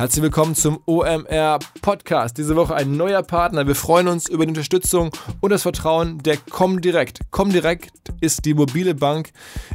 Herzlich willkommen zum OMR Podcast. Diese Woche ein neuer Partner. Wir freuen uns über die Unterstützung und das Vertrauen der Comdirect. Comdirect ist die mobile Bank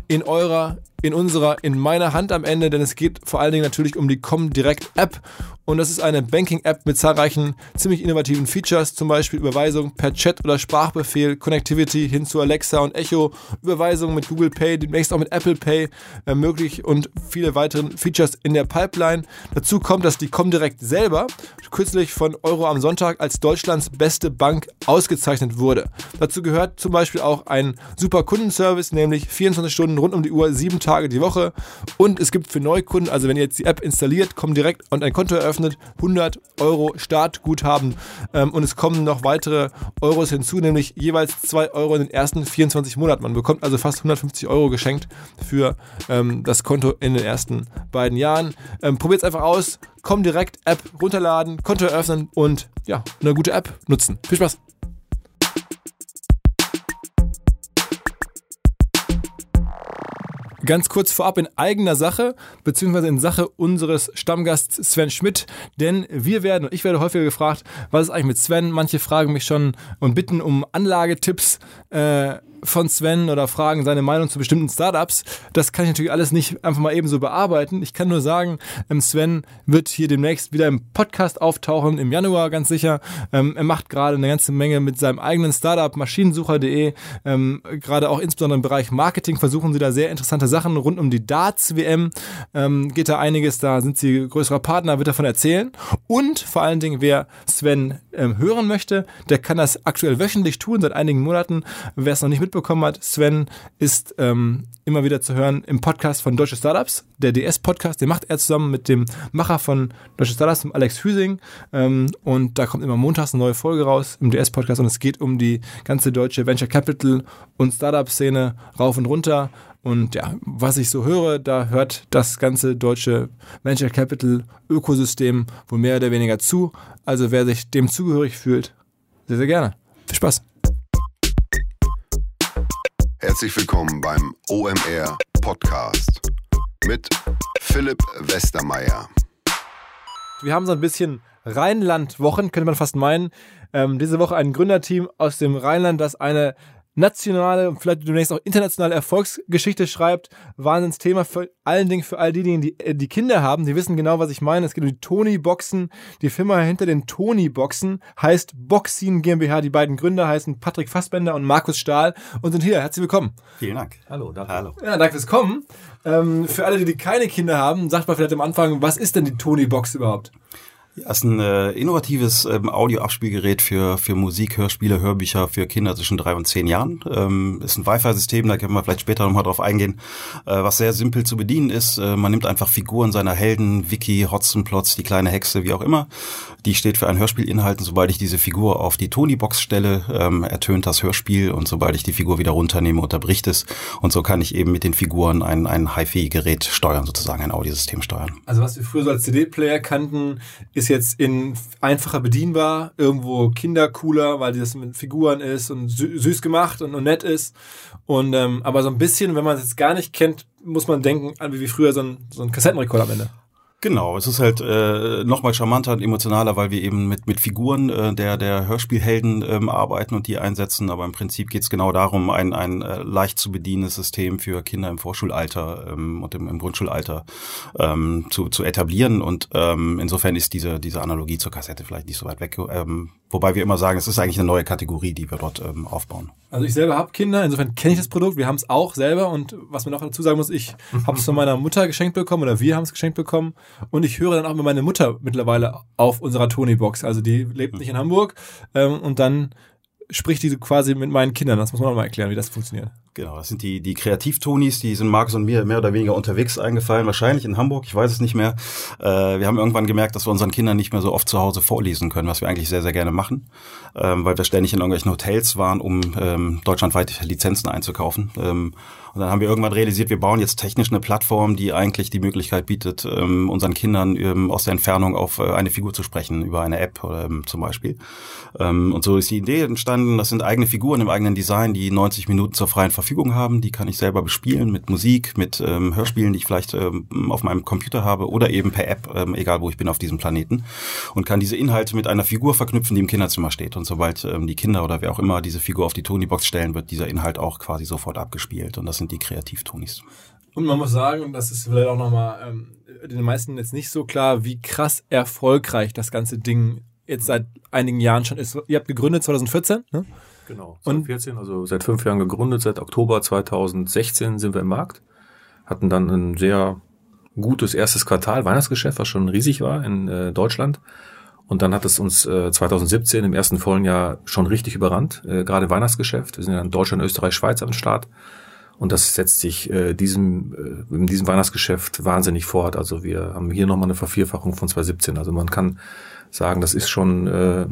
in eurer, in unserer, in meiner Hand am Ende, denn es geht vor allen Dingen natürlich um die Comdirect App und das ist eine Banking-App mit zahlreichen ziemlich innovativen Features, zum Beispiel Überweisung per Chat oder Sprachbefehl, Connectivity hin zu Alexa und Echo, Überweisung mit Google Pay, demnächst auch mit Apple Pay äh, möglich und viele weitere Features in der Pipeline. Dazu kommt, dass die Comdirect selber kürzlich von Euro am Sonntag als Deutschlands beste Bank ausgezeichnet wurde. Dazu gehört zum Beispiel auch ein super Kundenservice, nämlich 24 Stunden rund um die Uhr, sieben Tage die Woche. Und es gibt für Neukunden, also wenn ihr jetzt die App installiert, Comdirect und ein Konto eröffnet, eröffnet, 100 Euro Startguthaben ähm, und es kommen noch weitere Euros hinzu, nämlich jeweils 2 Euro in den ersten 24 Monaten. Man bekommt also fast 150 Euro geschenkt für ähm, das Konto in den ersten beiden Jahren. Ähm, Probiert es einfach aus, komm direkt, App runterladen, Konto eröffnen und ja, eine gute App nutzen. Viel Spaß! Ganz kurz vorab in eigener Sache, beziehungsweise in Sache unseres Stammgasts Sven Schmidt, denn wir werden, und ich werde häufiger gefragt, was ist eigentlich mit Sven? Manche fragen mich schon und bitten um Anlagetipps. Äh, von Sven oder fragen seine Meinung zu bestimmten Startups. Das kann ich natürlich alles nicht einfach mal eben so bearbeiten. Ich kann nur sagen, ähm, Sven wird hier demnächst wieder im Podcast auftauchen, im Januar ganz sicher. Ähm, er macht gerade eine ganze Menge mit seinem eigenen Startup maschinensucher.de. Ähm, gerade auch insbesondere im Bereich Marketing versuchen sie da sehr interessante Sachen rund um die Darts-WM. Geht da einiges, da sind sie größerer Partner, wird davon erzählen. Und vor allen Dingen, wer Sven hören möchte, der kann das aktuell wöchentlich tun, seit einigen Monaten. Wer es noch nicht mitbekommen hat, Sven ist ähm, immer wieder zu hören im Podcast von Deutsche Startups, der DS-Podcast, den macht er zusammen mit dem Macher von Deutsche Startups, dem Alex Hüsing. Ähm, und da kommt immer montags eine neue Folge raus im DS-Podcast und es geht um die ganze deutsche Venture Capital und Startup-Szene rauf und runter. Und ja, was ich so höre, da hört das ganze deutsche Venture Capital Ökosystem wohl mehr oder weniger zu. Also wer sich dem zugehörig fühlt, sehr, sehr gerne. Viel Spaß. Herzlich willkommen beim OMR Podcast mit Philipp Westermeier. Wir haben so ein bisschen Rheinland-Wochen, könnte man fast meinen. Ähm, diese Woche ein Gründerteam aus dem Rheinland, das eine nationale und vielleicht demnächst auch internationale Erfolgsgeschichte schreibt. Wahnsinnsthema vor allen Dingen für all diejenigen, die, äh, die Kinder haben. Die wissen genau, was ich meine. Es geht um die Tony-Boxen. Die Firma hinter den Tony-Boxen heißt Boxin GmbH. Die beiden Gründer heißen Patrick Fassbender und Markus Stahl und sind hier. Herzlich willkommen. Vielen Dank. Hallo, danke. Hallo. Ja, danke fürs Kommen. Ähm, für alle, die, die keine Kinder haben, sagt mal vielleicht am Anfang, was ist denn die Tony-Box überhaupt? Ja, ist ein äh, innovatives ähm, Audio-Abspielgerät für, für Musik, Hörspiele, Hörbücher für Kinder zwischen drei und zehn Jahren. Ähm, ist ein Wi-Fi-System, da können wir vielleicht später nochmal drauf eingehen, äh, was sehr simpel zu bedienen ist. Äh, man nimmt einfach Figuren seiner Helden, Vicky, Hotzenplotz, die kleine Hexe, wie auch immer. Die steht für einen Hörspielinhalt und sobald ich diese Figur auf die Tony-Box stelle, ähm, ertönt das Hörspiel und sobald ich die Figur wieder runternehme, unterbricht es. Und so kann ich eben mit den Figuren ein, ein HiFi-Gerät steuern, sozusagen ein Audiosystem steuern. Also was wir früher so als CD-Player kannten, ist ist jetzt in einfacher bedienbar, irgendwo kindercooler, weil das mit Figuren ist und sü süß gemacht und, und, nett ist. Und ähm, aber so ein bisschen, wenn man es jetzt gar nicht kennt, muss man denken an wie früher so ein, so ein Kassettenrekorder am Ende. Genau, es ist halt äh, nochmal charmanter und emotionaler, weil wir eben mit, mit Figuren äh, der, der Hörspielhelden ähm, arbeiten und die einsetzen. Aber im Prinzip geht es genau darum, ein, ein äh, leicht zu bedienendes System für Kinder im Vorschulalter ähm, und im, im Grundschulalter ähm, zu, zu etablieren. Und ähm, insofern ist diese, diese Analogie zur Kassette vielleicht nicht so weit weg. Ähm, wobei wir immer sagen, es ist eigentlich eine neue Kategorie, die wir dort ähm, aufbauen. Also ich selber habe Kinder, insofern kenne ich das Produkt. Wir haben es auch selber und was man noch dazu sagen muss, ich habe es von meiner Mutter geschenkt bekommen oder wir haben es geschenkt bekommen und ich höre dann auch mit meiner Mutter mittlerweile auf unserer Tony-Box. Also die lebt nicht in Hamburg ähm, und dann spricht die quasi mit meinen Kindern. Das muss man auch mal erklären, wie das funktioniert. Genau, das sind die, die Kreativtonis, die sind Markus und mir mehr oder weniger unterwegs eingefallen, wahrscheinlich in Hamburg, ich weiß es nicht mehr. Äh, wir haben irgendwann gemerkt, dass wir unseren Kindern nicht mehr so oft zu Hause vorlesen können, was wir eigentlich sehr, sehr gerne machen, ähm, weil wir ständig in irgendwelchen Hotels waren, um ähm, deutschlandweit Lizenzen einzukaufen. Ähm, und dann haben wir irgendwann realisiert, wir bauen jetzt technisch eine Plattform, die eigentlich die Möglichkeit bietet, ähm, unseren Kindern ähm, aus der Entfernung auf äh, eine Figur zu sprechen, über eine App ähm, zum Beispiel. Ähm, und so ist die Idee entstanden, das sind eigene Figuren im eigenen Design, die 90 Minuten zur freien Verfügung Verfügung haben. Die kann ich selber bespielen mit Musik, mit ähm, Hörspielen, die ich vielleicht ähm, auf meinem Computer habe oder eben per App, ähm, egal wo ich bin auf diesem Planeten. Und kann diese Inhalte mit einer Figur verknüpfen, die im Kinderzimmer steht. Und sobald ähm, die Kinder oder wer auch immer diese Figur auf die Tonybox stellen, wird dieser Inhalt auch quasi sofort abgespielt. Und das sind die Kreativtonis. Und man muss sagen, das ist vielleicht auch nochmal ähm, den meisten jetzt nicht so klar, wie krass erfolgreich das ganze Ding jetzt seit einigen Jahren schon ist. Ihr habt gegründet 2014, ne? Genau, 2014, also seit fünf Jahren gegründet, seit Oktober 2016 sind wir im Markt, hatten dann ein sehr gutes erstes Quartal, Weihnachtsgeschäft, was schon riesig war in äh, Deutschland. Und dann hat es uns äh, 2017 im ersten vollen Jahr schon richtig überrannt, äh, gerade Weihnachtsgeschäft. Wir sind ja in Deutschland, Österreich, Schweiz am Start. Und das setzt sich äh, diesem, äh, in diesem Weihnachtsgeschäft wahnsinnig fort. Also wir haben hier nochmal eine Vervierfachung von 2017. Also man kann sagen, das ist schon äh,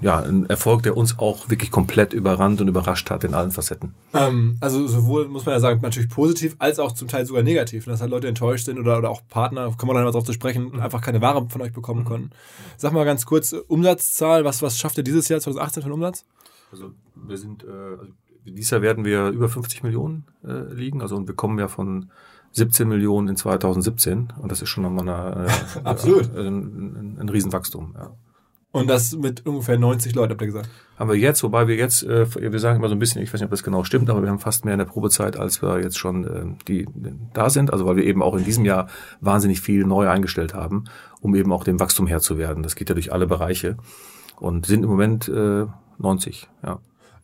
ja, ein Erfolg, der uns auch wirklich komplett überrannt und überrascht hat in allen Facetten. Ähm, also sowohl, muss man ja sagen, natürlich positiv, als auch zum Teil sogar negativ. Dass halt Leute enttäuscht sind oder, oder auch Partner, kommen wir dann mal drauf zu sprechen, einfach keine Ware von euch bekommen konnten. Sag mal ganz kurz, Umsatzzahl, was, was schafft ihr dieses Jahr, 2018 für einen Umsatz? Also wir sind, äh, also dieses Jahr werden wir über 50 Millionen äh, liegen. Also und wir kommen ja von 17 Millionen in 2017 und das ist schon nochmal eine, äh, Absolut. Ein, ein, ein Riesenwachstum. Ja. Und das mit ungefähr 90 Leuten, habt ihr gesagt? Haben wir jetzt, wobei wir jetzt, äh, wir sagen immer so ein bisschen, ich weiß nicht, ob das genau stimmt, aber wir haben fast mehr in der Probezeit, als wir jetzt schon äh, die da sind. Also weil wir eben auch in diesem Jahr wahnsinnig viel neu eingestellt haben, um eben auch dem Wachstum Herr zu werden. Das geht ja durch alle Bereiche und sind im Moment äh, 90, ja.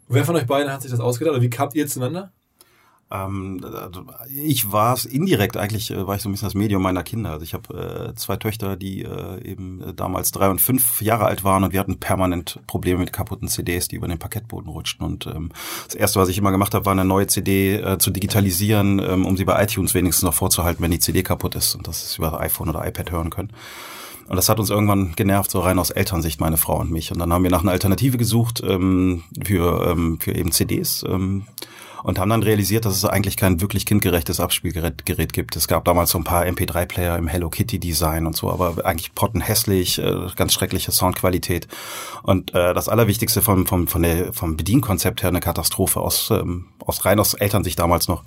Wer von euch beiden hat sich das ausgedacht oder wie kamt ihr zueinander? Ähm, ich war es indirekt eigentlich, äh, war ich so ein bisschen das Medium meiner Kinder. Also ich habe äh, zwei Töchter, die äh, eben äh, damals drei und fünf Jahre alt waren und wir hatten permanent Probleme mit kaputten CDs, die über den Parkettboden rutschten. Und ähm, das erste, was ich immer gemacht habe, war eine neue CD äh, zu digitalisieren, ähm, um sie bei iTunes wenigstens noch vorzuhalten, wenn die CD kaputt ist und das über iPhone oder iPad hören können. Und das hat uns irgendwann genervt, so rein aus Elternsicht, meine Frau und mich. Und dann haben wir nach einer Alternative gesucht ähm, für, ähm, für eben CDs. Ähm, und haben dann realisiert, dass es eigentlich kein wirklich kindgerechtes Abspielgerät Gerät gibt. Es gab damals so ein paar MP3-Player im Hello Kitty Design und so, aber eigentlich pottenhässlich, äh, ganz schreckliche Soundqualität. Und äh, das Allerwichtigste vom, vom, von der, vom Bedienkonzept her eine Katastrophe aus, ähm, aus rein aus Elternsicht damals noch.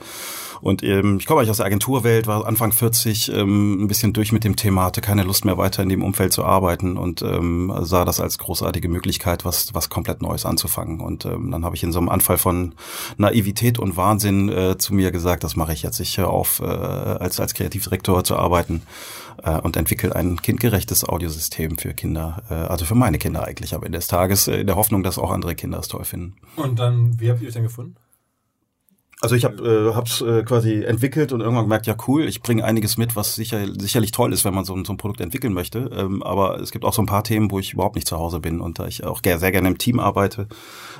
Und ähm, ich komme eigentlich aus der Agenturwelt, war Anfang 40, ähm, ein bisschen durch mit dem Thema, hatte keine Lust mehr weiter in dem Umfeld zu arbeiten und ähm, sah das als großartige Möglichkeit, was, was komplett Neues anzufangen. Und ähm, dann habe ich in so einem Anfall von Naivität und Wahnsinn äh, zu mir gesagt, das mache ich jetzt. Ich höre auf, äh, als, als Kreativdirektor zu arbeiten äh, und entwickle ein kindgerechtes Audiosystem für Kinder, äh, also für meine Kinder eigentlich am Ende des Tages, äh, in der Hoffnung, dass auch andere Kinder es toll finden. Und dann, wie habt ihr euch denn gefunden? Also ich habe äh, es äh, quasi entwickelt und irgendwann gemerkt, ja cool, ich bringe einiges mit, was sicher, sicherlich toll ist, wenn man so, ein so ein Produkt entwickeln möchte. Ähm, aber es gibt auch so ein paar Themen, wo ich überhaupt nicht zu Hause bin und da ich auch sehr gerne im Team arbeite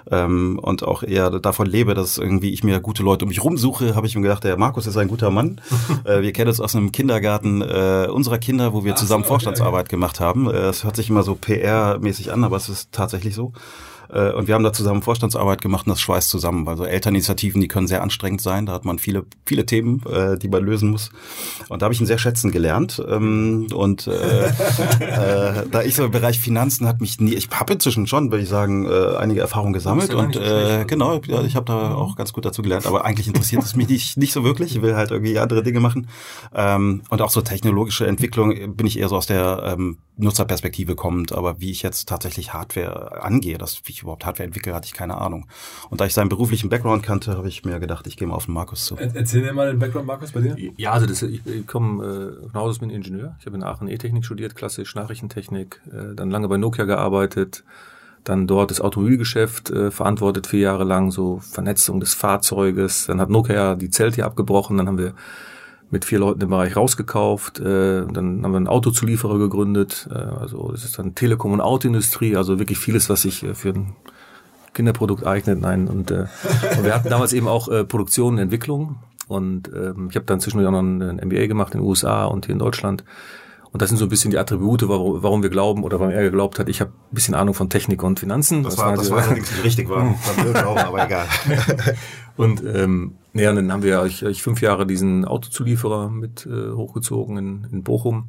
ähm, und auch eher davon lebe, dass irgendwie ich mir gute Leute um mich rumsuche, habe ich mir gedacht, der Markus ist ein guter Mann. äh, wir kennen uns aus einem Kindergarten äh, unserer Kinder, wo wir Ach zusammen so, Vorstandsarbeit okay. gemacht haben. Äh, es hört sich immer so PR-mäßig an, aber es ist tatsächlich so. Äh, und wir haben da zusammen Vorstandsarbeit gemacht und das schweißt zusammen, weil so Elterninitiativen, die können sehr anstrengend sein. Da hat man viele, viele Themen, äh, die man lösen muss. Und da habe ich ihn sehr schätzen gelernt. Ähm, und äh, äh, da ich so im Bereich Finanzen hat mich nie, ich habe inzwischen schon, würde ich sagen, äh, einige Erfahrungen gesammelt. Und äh, genau, ja, ich habe da auch ganz gut dazu gelernt. Aber eigentlich interessiert es mich nicht, nicht so wirklich. Ich will halt irgendwie andere Dinge machen. Ähm, und auch so technologische Entwicklung bin ich eher so aus der ähm, Nutzerperspektive kommend. Aber wie ich jetzt tatsächlich Hardware angehe, das ich überhaupt Hardware entwickle, hatte ich keine Ahnung. Und da ich seinen beruflichen Background kannte, habe ich mir gedacht, ich gehe mal auf den Markus zu. Erzähl dir mal den Background, Markus, bei dir. Ja, also das, ich, ich komme äh, von Haus aus bin Ingenieur. Ich habe in Aachen E-Technik studiert, klassisch Nachrichtentechnik, äh, dann lange bei Nokia gearbeitet, dann dort das Automobilgeschäft äh, verantwortet, vier Jahre lang, so Vernetzung des Fahrzeuges. Dann hat Nokia die Zelte abgebrochen, dann haben wir mit vier Leuten im Bereich rausgekauft. Äh, dann haben wir einen Autozulieferer gegründet. Äh, also das ist dann Telekom und Autoindustrie, also wirklich vieles, was sich äh, für ein Kinderprodukt eignet. Nein, und, äh, und wir hatten damals eben auch äh, Produktion und Entwicklung. Und ähm, ich habe dann zwischendurch auch noch ein MBA gemacht in den USA und hier in Deutschland. Und das sind so ein bisschen die Attribute, warum, warum wir glauben oder warum er geglaubt hat, ich habe ein bisschen Ahnung von Technik und Finanzen. Das, das war, das war allerdings nicht richtig, war, war aber egal. und ähm, ja, dann haben wir ich, ich fünf Jahre diesen Autozulieferer mit äh, hochgezogen in, in Bochum.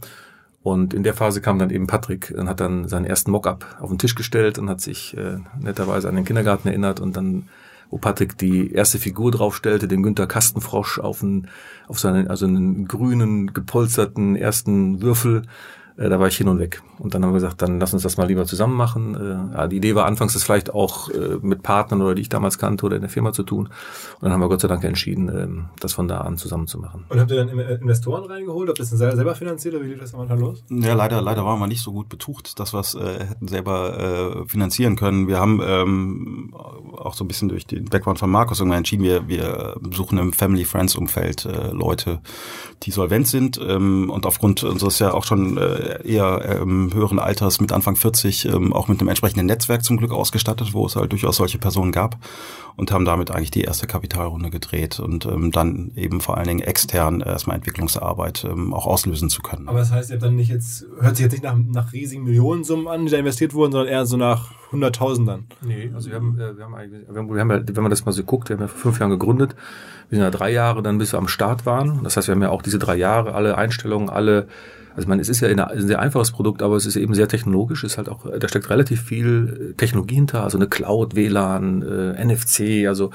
Und in der Phase kam dann eben Patrick und hat dann seinen ersten Mockup auf den Tisch gestellt und hat sich äh, netterweise an den Kindergarten erinnert und dann wo Patrick die erste Figur draufstellte, den Günther Kastenfrosch auf einen, auf seinen, also einen grünen, gepolsterten ersten Würfel äh, da war ich hin und weg. Und dann haben wir gesagt, dann lass uns das mal lieber zusammen machen. Äh, ja, die Idee war anfangs, das vielleicht auch äh, mit Partnern oder die ich damals kannte oder in der Firma zu tun. Und dann haben wir Gott sei Dank entschieden, äh, das von da an zusammen zu machen. Und habt ihr dann Investoren reingeholt? Habt ihr das dann selber finanziert oder wie lief das am Anfang los? Ja, leider, leider waren wir nicht so gut betucht, dass wir es äh, hätten selber äh, finanzieren können. Wir haben ähm, auch so ein bisschen durch den Background von Markus irgendwann entschieden, wir, wir suchen im Family-Friends-Umfeld äh, Leute, die solvent sind ähm, und aufgrund unseres ja auch schon äh, eher ähm, höheren Alters mit Anfang 40 ähm, auch mit einem entsprechenden Netzwerk zum Glück ausgestattet, wo es halt durchaus solche Personen gab und haben damit eigentlich die erste Kapitalrunde gedreht und ähm, dann eben vor allen Dingen extern erstmal Entwicklungsarbeit ähm, auch auslösen zu können. Aber das heißt, ihr habt dann nicht jetzt, hört sich jetzt nicht nach, nach riesigen Millionensummen an, die da investiert wurden, sondern eher so nach Hunderttausendern. Nee, also wir haben, äh, wir haben eigentlich, wir haben, wir haben ja, wenn man das mal so guckt, wir haben ja vor fünf Jahren gegründet, wir sind ja drei Jahre dann, bis wir am Start waren. Das heißt, wir haben ja auch diese drei Jahre, alle Einstellungen, alle also man, es ist ja ein sehr einfaches Produkt, aber es ist eben sehr technologisch. Ist halt auch, da steckt relativ viel Technologie hinter, also eine Cloud, WLAN, äh, NFC, also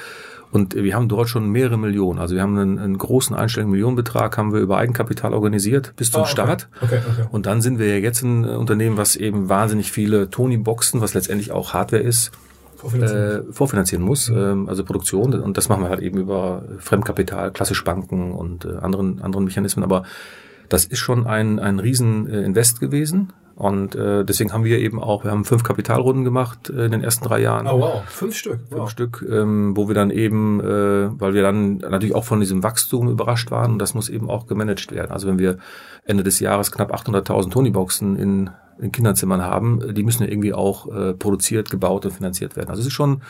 und wir haben dort schon mehrere Millionen. Also wir haben einen, einen großen einstelligen Millionenbetrag haben wir über Eigenkapital organisiert bis zum oh, okay. Start. Okay, okay. Und dann sind wir ja jetzt ein Unternehmen, was eben wahnsinnig viele Tony-Boxen, was letztendlich auch Hardware ist, vorfinanzieren, äh, vorfinanzieren muss, mhm. äh, also Produktion. Und das machen wir halt eben über Fremdkapital, klassisch Banken und äh, anderen, anderen Mechanismen. Aber das ist schon ein, ein Rieseninvest gewesen. Und äh, deswegen haben wir eben auch, wir haben fünf Kapitalrunden gemacht äh, in den ersten drei Jahren. Oh wow, fünf Stück. Fünf wow. Stück, ähm, wo wir dann eben, äh, weil wir dann natürlich auch von diesem Wachstum überrascht waren und das muss eben auch gemanagt werden. Also wenn wir Ende des Jahres knapp 800.000 Tony-Boxen in, in Kinderzimmern haben, die müssen ja irgendwie auch äh, produziert, gebaut und finanziert werden. Also es ist schon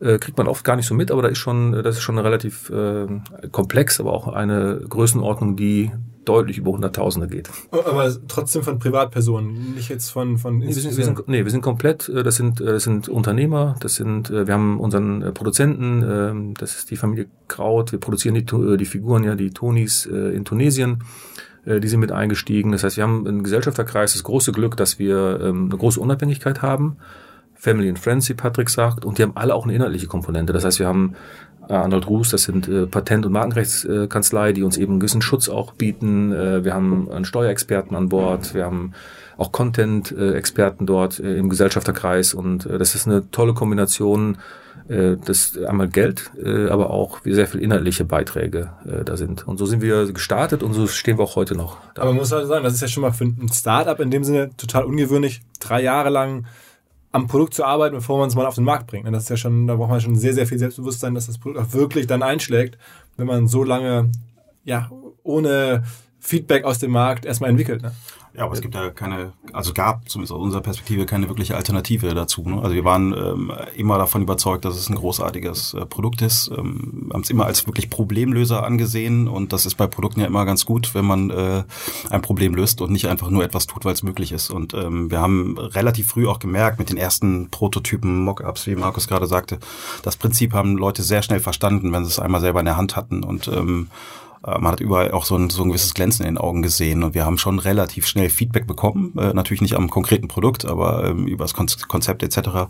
äh, kriegt man oft gar nicht so mit, aber da ist schon, das ist schon relativ äh, komplex, aber auch eine Größenordnung, die deutlich über Hunderttausende geht. Aber trotzdem von Privatpersonen, nicht jetzt von von nee, wir sind, wir sind, nee, wir sind komplett, äh, das sind äh, das sind Unternehmer, das sind äh, wir haben unseren Produzenten, ähm, das ist die Familie Kraut, wir produzieren die, die Figuren ja, die Tonis in Tunesien die sind mit eingestiegen. Das heißt, wir haben einen Gesellschafterkreis, das große Glück, dass wir ähm, eine große Unabhängigkeit haben. Family and Friends, wie Patrick sagt, und die haben alle auch eine inhaltliche Komponente. Das heißt, wir haben äh, Arnold Ruß, das sind äh, Patent- und Markenrechtskanzlei, die uns eben einen gewissen Schutz auch bieten. Äh, wir haben einen Steuerexperten an Bord, wir haben auch Content-Experten dort äh, im Gesellschafterkreis und äh, das ist eine tolle Kombination, äh, das einmal Geld, äh, aber auch sehr viel inhaltliche Beiträge äh, da sind. Und so sind wir gestartet und so stehen wir auch heute noch. Da. Aber man muss halt sagen, das ist ja schon mal für ein Startup in dem Sinne total ungewöhnlich, drei Jahre lang am Produkt zu arbeiten, bevor man es mal auf den Markt bringt. Das ist ja schon, da braucht man schon sehr, sehr viel Selbstbewusstsein, dass das Produkt auch wirklich dann einschlägt, wenn man so lange, ja, ohne Feedback aus dem Markt erstmal entwickelt. Ne? Ja, aber es gibt ja keine, also gab zumindest aus unserer Perspektive keine wirkliche Alternative dazu. Ne? Also wir waren ähm, immer davon überzeugt, dass es ein großartiges äh, Produkt ist. Ähm, haben es immer als wirklich Problemlöser angesehen und das ist bei Produkten ja immer ganz gut, wenn man äh, ein Problem löst und nicht einfach nur etwas tut, weil es möglich ist. Und ähm, wir haben relativ früh auch gemerkt mit den ersten Prototypen, Mockups, wie Markus gerade sagte, das Prinzip haben Leute sehr schnell verstanden, wenn sie es einmal selber in der Hand hatten und ähm, äh, man hat überall auch so ein, so ein gewisses Glänzen in den Augen gesehen und wir haben schon relativ schnell Feedback bekommen, äh, natürlich nicht am konkreten Produkt, aber ähm, über das Konzept etc.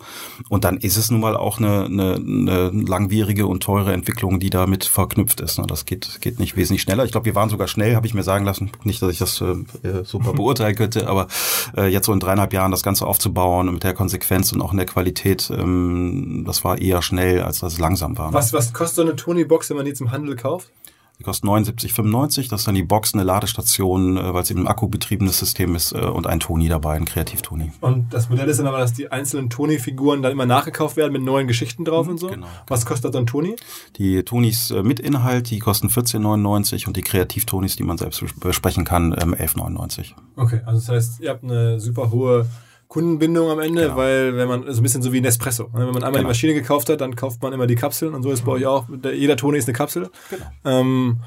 Und dann ist es nun mal auch eine, eine, eine langwierige und teure Entwicklung, die damit verknüpft ist. Ne? Das geht, geht nicht wesentlich schneller. Ich glaube, wir waren sogar schnell, habe ich mir sagen lassen. Nicht, dass ich das äh, äh super beurteilen könnte, aber äh, jetzt so in dreieinhalb Jahren das Ganze aufzubauen und mit der Konsequenz und auch in der Qualität, ähm, das war eher schnell, als das langsam war. Ne? Was, was kostet so eine Tony-Box, wenn man die zum Handel kauft? Die kostet 79,95. Das ist dann die Box, eine Ladestation, äh, weil es eben ein akkubetriebenes System ist äh, und ein Toni dabei, ein Kreativ-Toni. Und das Modell ist dann aber, dass die einzelnen Toni-Figuren dann immer nachgekauft werden mit neuen Geschichten drauf und so? Genau. Was kostet dann Toni? Die Tonis äh, mit Inhalt, die kosten 14,99 und die Kreativ-Tonis, die man selbst besprechen kann, 11,99. Ähm, okay, also das heißt, ihr habt eine super hohe Kundenbindung am Ende, genau. weil wenn man so ein bisschen so wie Nespresso. Ne? Wenn man einmal genau. die Maschine gekauft hat, dann kauft man immer die Kapseln und so ist bei euch auch. Jeder Toni ist eine Kapsel. Genau. Ähm,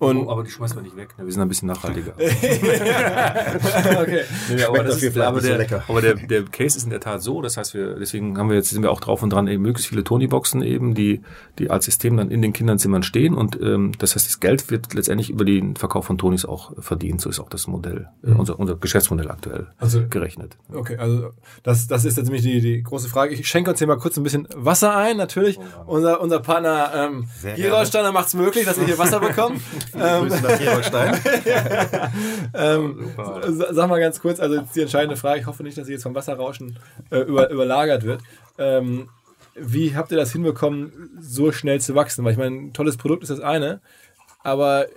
Und oh, aber die schmeißen wir nicht weg. Ne? Wir sind ein bisschen nachhaltiger. okay. Nee, aber, das ist, aber, der, lecker. aber der, der Case ist in der Tat so. Das heißt, wir deswegen haben wir jetzt sind wir auch drauf und dran, eben möglichst viele Tony-Boxen eben, die die als System dann in den Kinderzimmern stehen und ähm, das heißt, das Geld wird letztendlich über den Verkauf von Tonys auch verdient. So ist auch das Modell, äh, unser, unser Geschäftsmodell aktuell Also- gerechnet. Okay, also das, das ist jetzt nämlich die, die große Frage. Ich schenke uns hier mal kurz ein bisschen Wasser ein, natürlich. Unser, unser Partner ähm, Sehr Gerolsteiner macht es möglich, dass wir hier Wasser bekommen. ähm, nach Gerolstein. ähm, Super. sa- sag mal ganz kurz, also jetzt die entscheidende Frage, ich hoffe nicht, dass sie jetzt vom Wasserrauschen äh, über, überlagert wird. Ähm, wie habt ihr das hinbekommen, so schnell zu wachsen? Weil ich meine, ein tolles Produkt ist das eine, aber äh,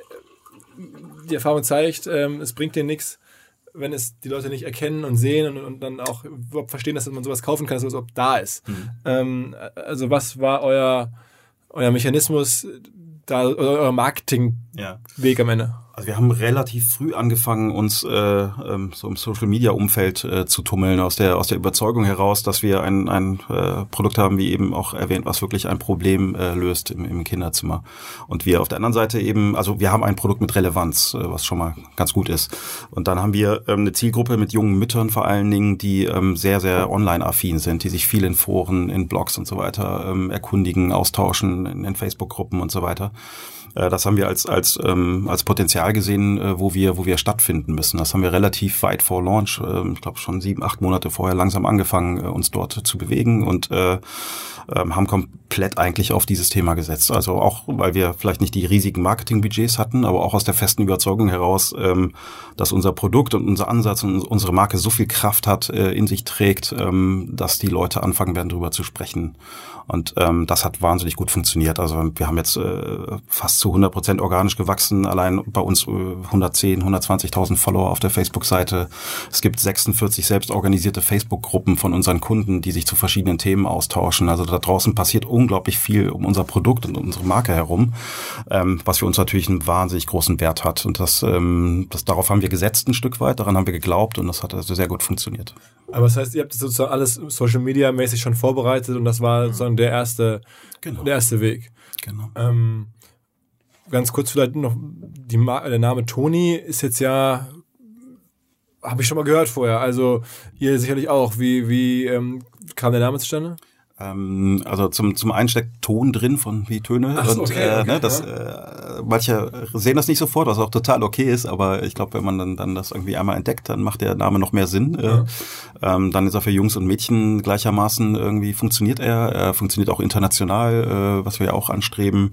die Erfahrung zeigt, ähm, es bringt dir nichts, wenn es die Leute nicht erkennen und sehen und, und dann auch überhaupt verstehen, dass man sowas kaufen kann, dass sowas überhaupt da ist. Ähm, also was war euer, euer Mechanismus, da, oder euer Marketingweg Ja. am Ende? Also wir haben relativ früh angefangen, uns äh, ähm, so im Social Media Umfeld äh, zu tummeln, aus der aus der Überzeugung heraus, dass wir ein, ein äh, Produkt haben, wie eben auch erwähnt, was wirklich ein Problem äh, löst im, im Kinderzimmer. Und wir auf der anderen Seite eben, also wir haben ein Produkt mit Relevanz, äh, was schon mal ganz gut ist. Und dann haben wir ähm, eine Zielgruppe mit jungen Müttern vor allen Dingen, die ähm, sehr, sehr online-affin sind, die sich viel in Foren, in Blogs und so weiter ähm, erkundigen, austauschen, in, in Facebook-Gruppen und so weiter. Äh, Das haben wir als, als, ähm, als Potenzial gesehen, äh, wo wir, wo wir stattfinden müssen. Das haben wir relativ weit vor Launch, äh, ich glaube schon sieben, acht Monate vorher langsam angefangen, äh, uns dort zu bewegen und äh, ähm, haben komplett eigentlich auf dieses Thema gesetzt. Also auch, weil wir vielleicht nicht die riesigen Marketingbudgets hatten, aber auch aus der festen Überzeugung heraus, ähm, dass unser Produkt und unser Ansatz und unsere Marke so viel Kraft hat, äh, in sich trägt, ähm, dass die Leute anfangen werden, darüber zu sprechen. Und ähm, das hat wahnsinnig gut funktioniert. Also wir haben jetzt äh, fast zu 100 Prozent organisch gewachsen. Allein bei uns äh, 110, 120.000 Follower auf der Facebook-Seite. Es gibt 46 selbstorganisierte Facebook-Gruppen von unseren Kunden, die sich zu verschiedenen Themen austauschen. Also da draußen passiert unglaublich viel um unser Produkt und unsere Marke herum, ähm, was für uns natürlich einen wahnsinnig großen Wert hat. Und das, ähm, das darauf haben wir gesetzt ein Stück weit. Daran haben wir geglaubt und das hat also sehr gut funktioniert. Aber das heißt, ihr habt sozusagen alles Social Media mäßig schon vorbereitet und das war sozusagen der erste, Genau. der erste Weg. Genau. Ähm, ganz kurz vielleicht noch, die der Name Toni ist jetzt ja, habe ich schon mal gehört vorher, also ihr sicherlich auch. Wie, wie ähm, kam der Name zustande? Ähm, also zum, zum einen steckt Ton drin von wie Töne. Ach und okay, äh, okay, ne, das, äh, manche sehen das nicht sofort, was auch total okay ist, aber ich glaube, wenn man dann, dann das irgendwie einmal entdeckt, dann macht der Name noch mehr Sinn. Äh, ähm, dann ist er für Jungs und Mädchen gleichermaßen irgendwie funktioniert er. Er funktioniert auch international, äh, was wir ja auch anstreben.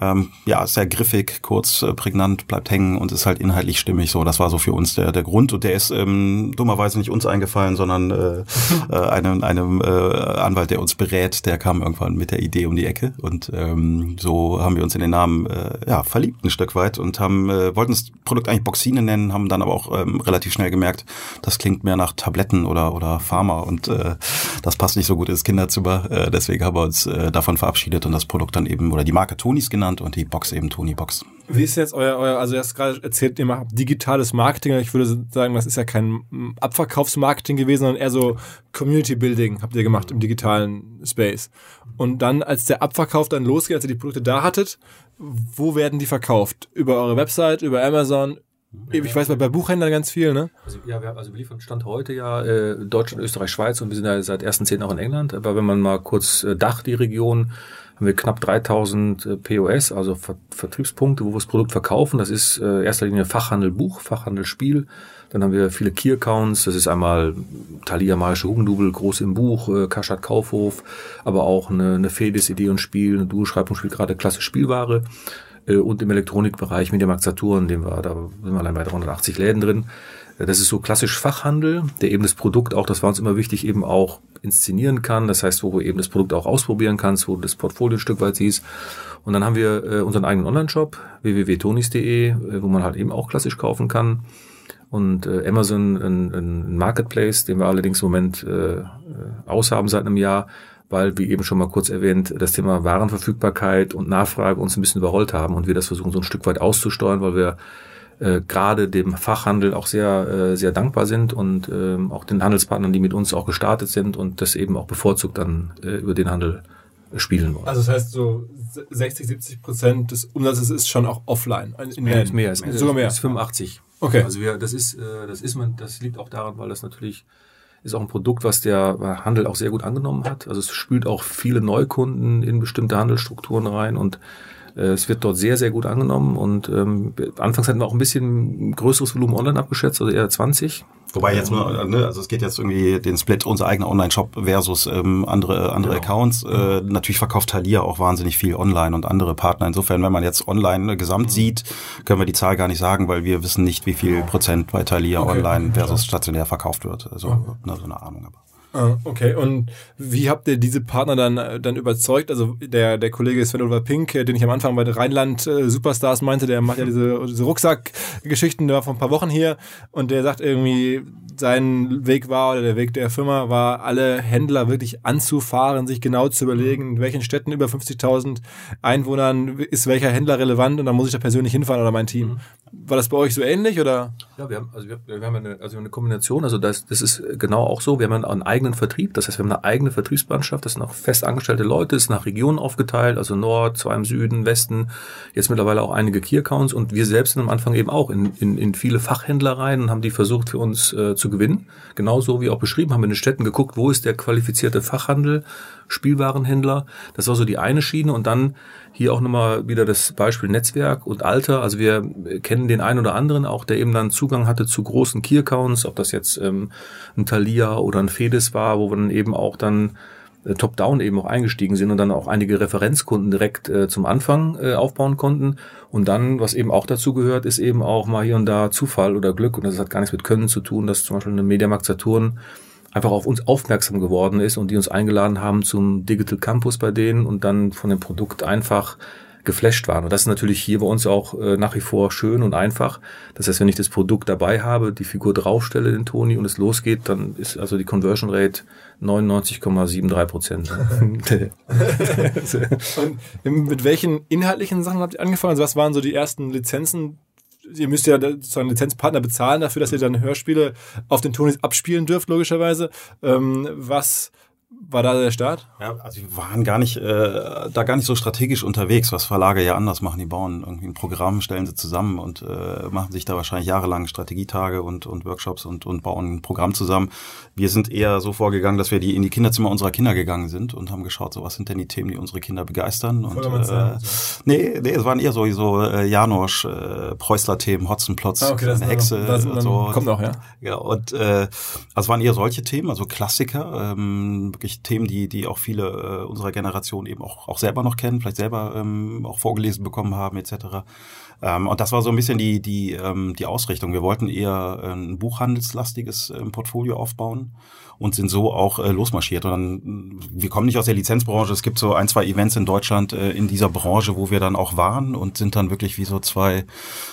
Ähm, ja, sehr griffig, kurz, äh, prägnant, bleibt hängen und ist halt inhaltlich stimmig. So, das war so für uns der, der Grund. Und der ist ähm, dummerweise nicht uns eingefallen, sondern äh, äh, einem, einem äh, Anwalt, der uns berät, der kam irgendwann mit der Idee um die Ecke. Und ähm, so haben wir uns in den Namen äh, ja, verliebt ein Stück weit und haben äh, wollten das Produkt eigentlich Boxine nennen, haben dann aber auch ähm, relativ schnell gemerkt, das klingt mehr nach Tabletten oder oder Pharma und äh, das passt nicht so gut ins Kinderzimmer. Äh, deswegen haben wir uns äh, davon verabschiedet und das Produkt dann eben oder die Marke Tonis genannt und die Box eben Tony Box. Wie ist jetzt euer, euer also du hast gerade erzählt, ihr macht digitales Marketing. Ich würde sagen, das ist ja kein Abverkaufsmarketing gewesen, sondern eher so Community Building habt ihr gemacht im digitalen Space. Und dann, als der Abverkauf dann losgeht, als ihr die Produkte da hattet, wo werden die verkauft? Über eure Website, über Amazon? Ich weiß bei, bei Buchhändlern ganz viel, ne? Also, ja, wir, haben- also wir liefern Stand heute ja äh, Deutschland, Österreich, Schweiz und wir sind ja seit 1.10. auch in England. Aber wenn man mal kurz äh, Dach, die Region, haben wir knapp 3000 äh, POS, also Ver Vertriebspunkte, wo wir das Produkt verkaufen. Das ist äh, erster Linie Fachhandel Buch, Fachhandel Spiel. Dann haben wir viele Key-Accounts. Das ist einmal Thalia Magische Hugendubel, groß im Buch, äh, Kaschat Kaufhof, aber auch eine, eine Fedis Idee und Spiel, eine Duo Schreib und Spiel, gerade klasse Spielware. Äh, und im Elektronikbereich Mediamarkt Saturn, den wir, da sind wir allein bei 380 Läden drin. Das ist so klassisch Fachhandel, der eben das Produkt auch, das war uns immer wichtig, eben auch inszenieren kann. Das heißt, wo du eben das Produkt auch ausprobieren kannst, wo du das Portfolio ein Stück weit siehst. Und dann haben wir äh, unseren eigenen Online-Shop, www.tonis.de, äh, wo man halt eben auch klassisch kaufen kann. Und äh, Amazon, ein, ein Marketplace, den wir allerdings im Moment äh, äh, aushaben seit einem Jahr, weil, wie eben schon mal kurz erwähnt, das Thema Warenverfügbarkeit und Nachfrage uns ein bisschen überrollt haben und wir das versuchen so ein Stück weit auszusteuern, weil wir äh, gerade dem Fachhandel auch sehr, äh, sehr dankbar sind und ähm, auch den Handelspartnern, die mit uns auch gestartet sind und das eben auch bevorzugt dann äh, über den Handel äh, spielen wollen. Also das heißt so 60, 70 Prozent des Umsatzes ist schon auch offline. In mehr, ist mehr, ist mehr, sogar mehr. Ist 85. Okay. Also wir, das ist, äh, das ist man, das liegt auch daran, weil das natürlich ist auch ein Produkt, was der Handel auch sehr gut angenommen hat. Also es spült auch viele Neukunden in bestimmte Handelsstrukturen rein und äh, es wird dort sehr, sehr gut angenommen und ähm, anfangs hatten wir auch ein bisschen größeres Volumen online abgeschätzt, also eher 20. Wobei jetzt nur, ne, also es geht jetzt irgendwie den Split unser eigener Online-Shop versus ähm, andere andere genau. Accounts. Äh, natürlich verkauft Thalia auch wahnsinnig viel online und andere Partner. Insofern, wenn man jetzt online gesamt mhm. sieht, können wir die Zahl gar nicht sagen, weil wir wissen nicht, wie viel Prozent bei Thalia okay. online versus stationär verkauft wird. Also okay. ne, so eine Ahnung. Aber. Ah, okay, und wie habt ihr diese Partner dann, dann überzeugt? Also der, der Kollege Sven Oliver Pink, den ich am Anfang bei Rheinland äh, Superstars meinte, der macht ja diese, diese Rucksackgeschichten, der war vor ein paar Wochen hier und der sagt irgendwie, sein Weg war oder der Weg der Firma war, alle Händler wirklich anzufahren, sich genau zu überlegen, in welchen Städten über 50.000 Einwohnern ist welcher Händler relevant und dann muss ich da persönlich hinfahren oder mein Team. Mhm. War das bei euch so ähnlich oder? Ja, wir haben, also wir, wir haben eine, also eine Kombination, also das, das ist genau auch so. Wir haben einen eigenen Vertrieb, das heißt, wir haben eine eigene Vertriebsmannschaft, das sind auch fest angestellte Leute, ist nach Regionen aufgeteilt, also Nord, zwei im Süden, Westen, jetzt mittlerweile auch einige Key Accounts und wir selbst sind am Anfang eben auch in, in, in viele Fachhändler rein und haben die versucht für uns äh, zu gewinnen. Genauso wie auch beschrieben, haben wir in den Städten geguckt, wo ist der qualifizierte Fachhandel, Spielwarenhändler. Das war so die eine Schiene und dann hier auch nochmal wieder das Beispiel Netzwerk und Alter. Also wir kennen den einen oder anderen auch, der eben dann Zugang hatte zu großen Key-Accounts, ob das jetzt ähm, ein Thalia oder ein Fedes war, wo wir dann eben auch dann äh, top-down eben auch eingestiegen sind und dann auch einige Referenzkunden direkt äh, zum Anfang äh, aufbauen konnten. Und dann, was eben auch dazu gehört, ist eben auch mal hier und da Zufall oder Glück. Und das hat gar nichts mit Können zu tun, dass zum Beispiel eine Mediamarkt Saturn einfach auf uns aufmerksam geworden ist und die uns eingeladen haben zum Digital Campus bei denen und dann von dem Produkt einfach geflasht waren. Und das ist natürlich hier bei uns auch äh, nach wie vor schön und einfach. Das heißt, wenn ich das Produkt dabei habe, die Figur draufstelle, den Toni, und es losgeht, dann ist also die Conversion Rate 99,73 Prozent. und mit welchen inhaltlichen Sachen habt ihr angefangen? Also was waren so die ersten Lizenzen, ihr müsst ja sozusagen Lizenzpartner bezahlen dafür, dass ihr dann Hörspiele auf den Tonis abspielen dürft, logischerweise. Ähm, was war da der Start? Ja, also wir waren gar nicht, äh, da gar nicht so strategisch unterwegs, was Verlage ja anders machen. Die bauen irgendwie ein Programm, stellen sie zusammen und äh, machen sich da wahrscheinlich jahrelang Strategietage und, und Workshops und, und bauen ein Programm zusammen. Wir sind eher so vorgegangen, dass wir die in die Kinderzimmer unserer Kinder gegangen sind und haben geschaut, so was sind denn die Themen, die unsere Kinder begeistern. Und, äh, nee, nee, es waren eher so, so äh, Janosch, äh, Preußler-Themen, Hotzenplotz, ah, okay, das eine Hexe. Das, das so. Kommt auch, ja. Ja, und äh, also waren eher solche Themen, also Klassiker, ähm, wirklich Themen, die, die auch viele äh, unserer Generation eben auch, auch selber noch kennen, vielleicht selber ähm, auch vorgelesen bekommen haben, etc. Ähm, und das war so ein bisschen die, die, ähm, die Ausrichtung. Wir wollten eher ein buchhandelslastiges ähm, Portfolio aufbauen und sind so auch äh, losmarschiert. Und dann, wir kommen nicht aus der Lizenzbranche. Es gibt so ein, zwei Events in Deutschland äh, in dieser Branche, wo wir dann auch waren und sind dann wirklich wie so zwei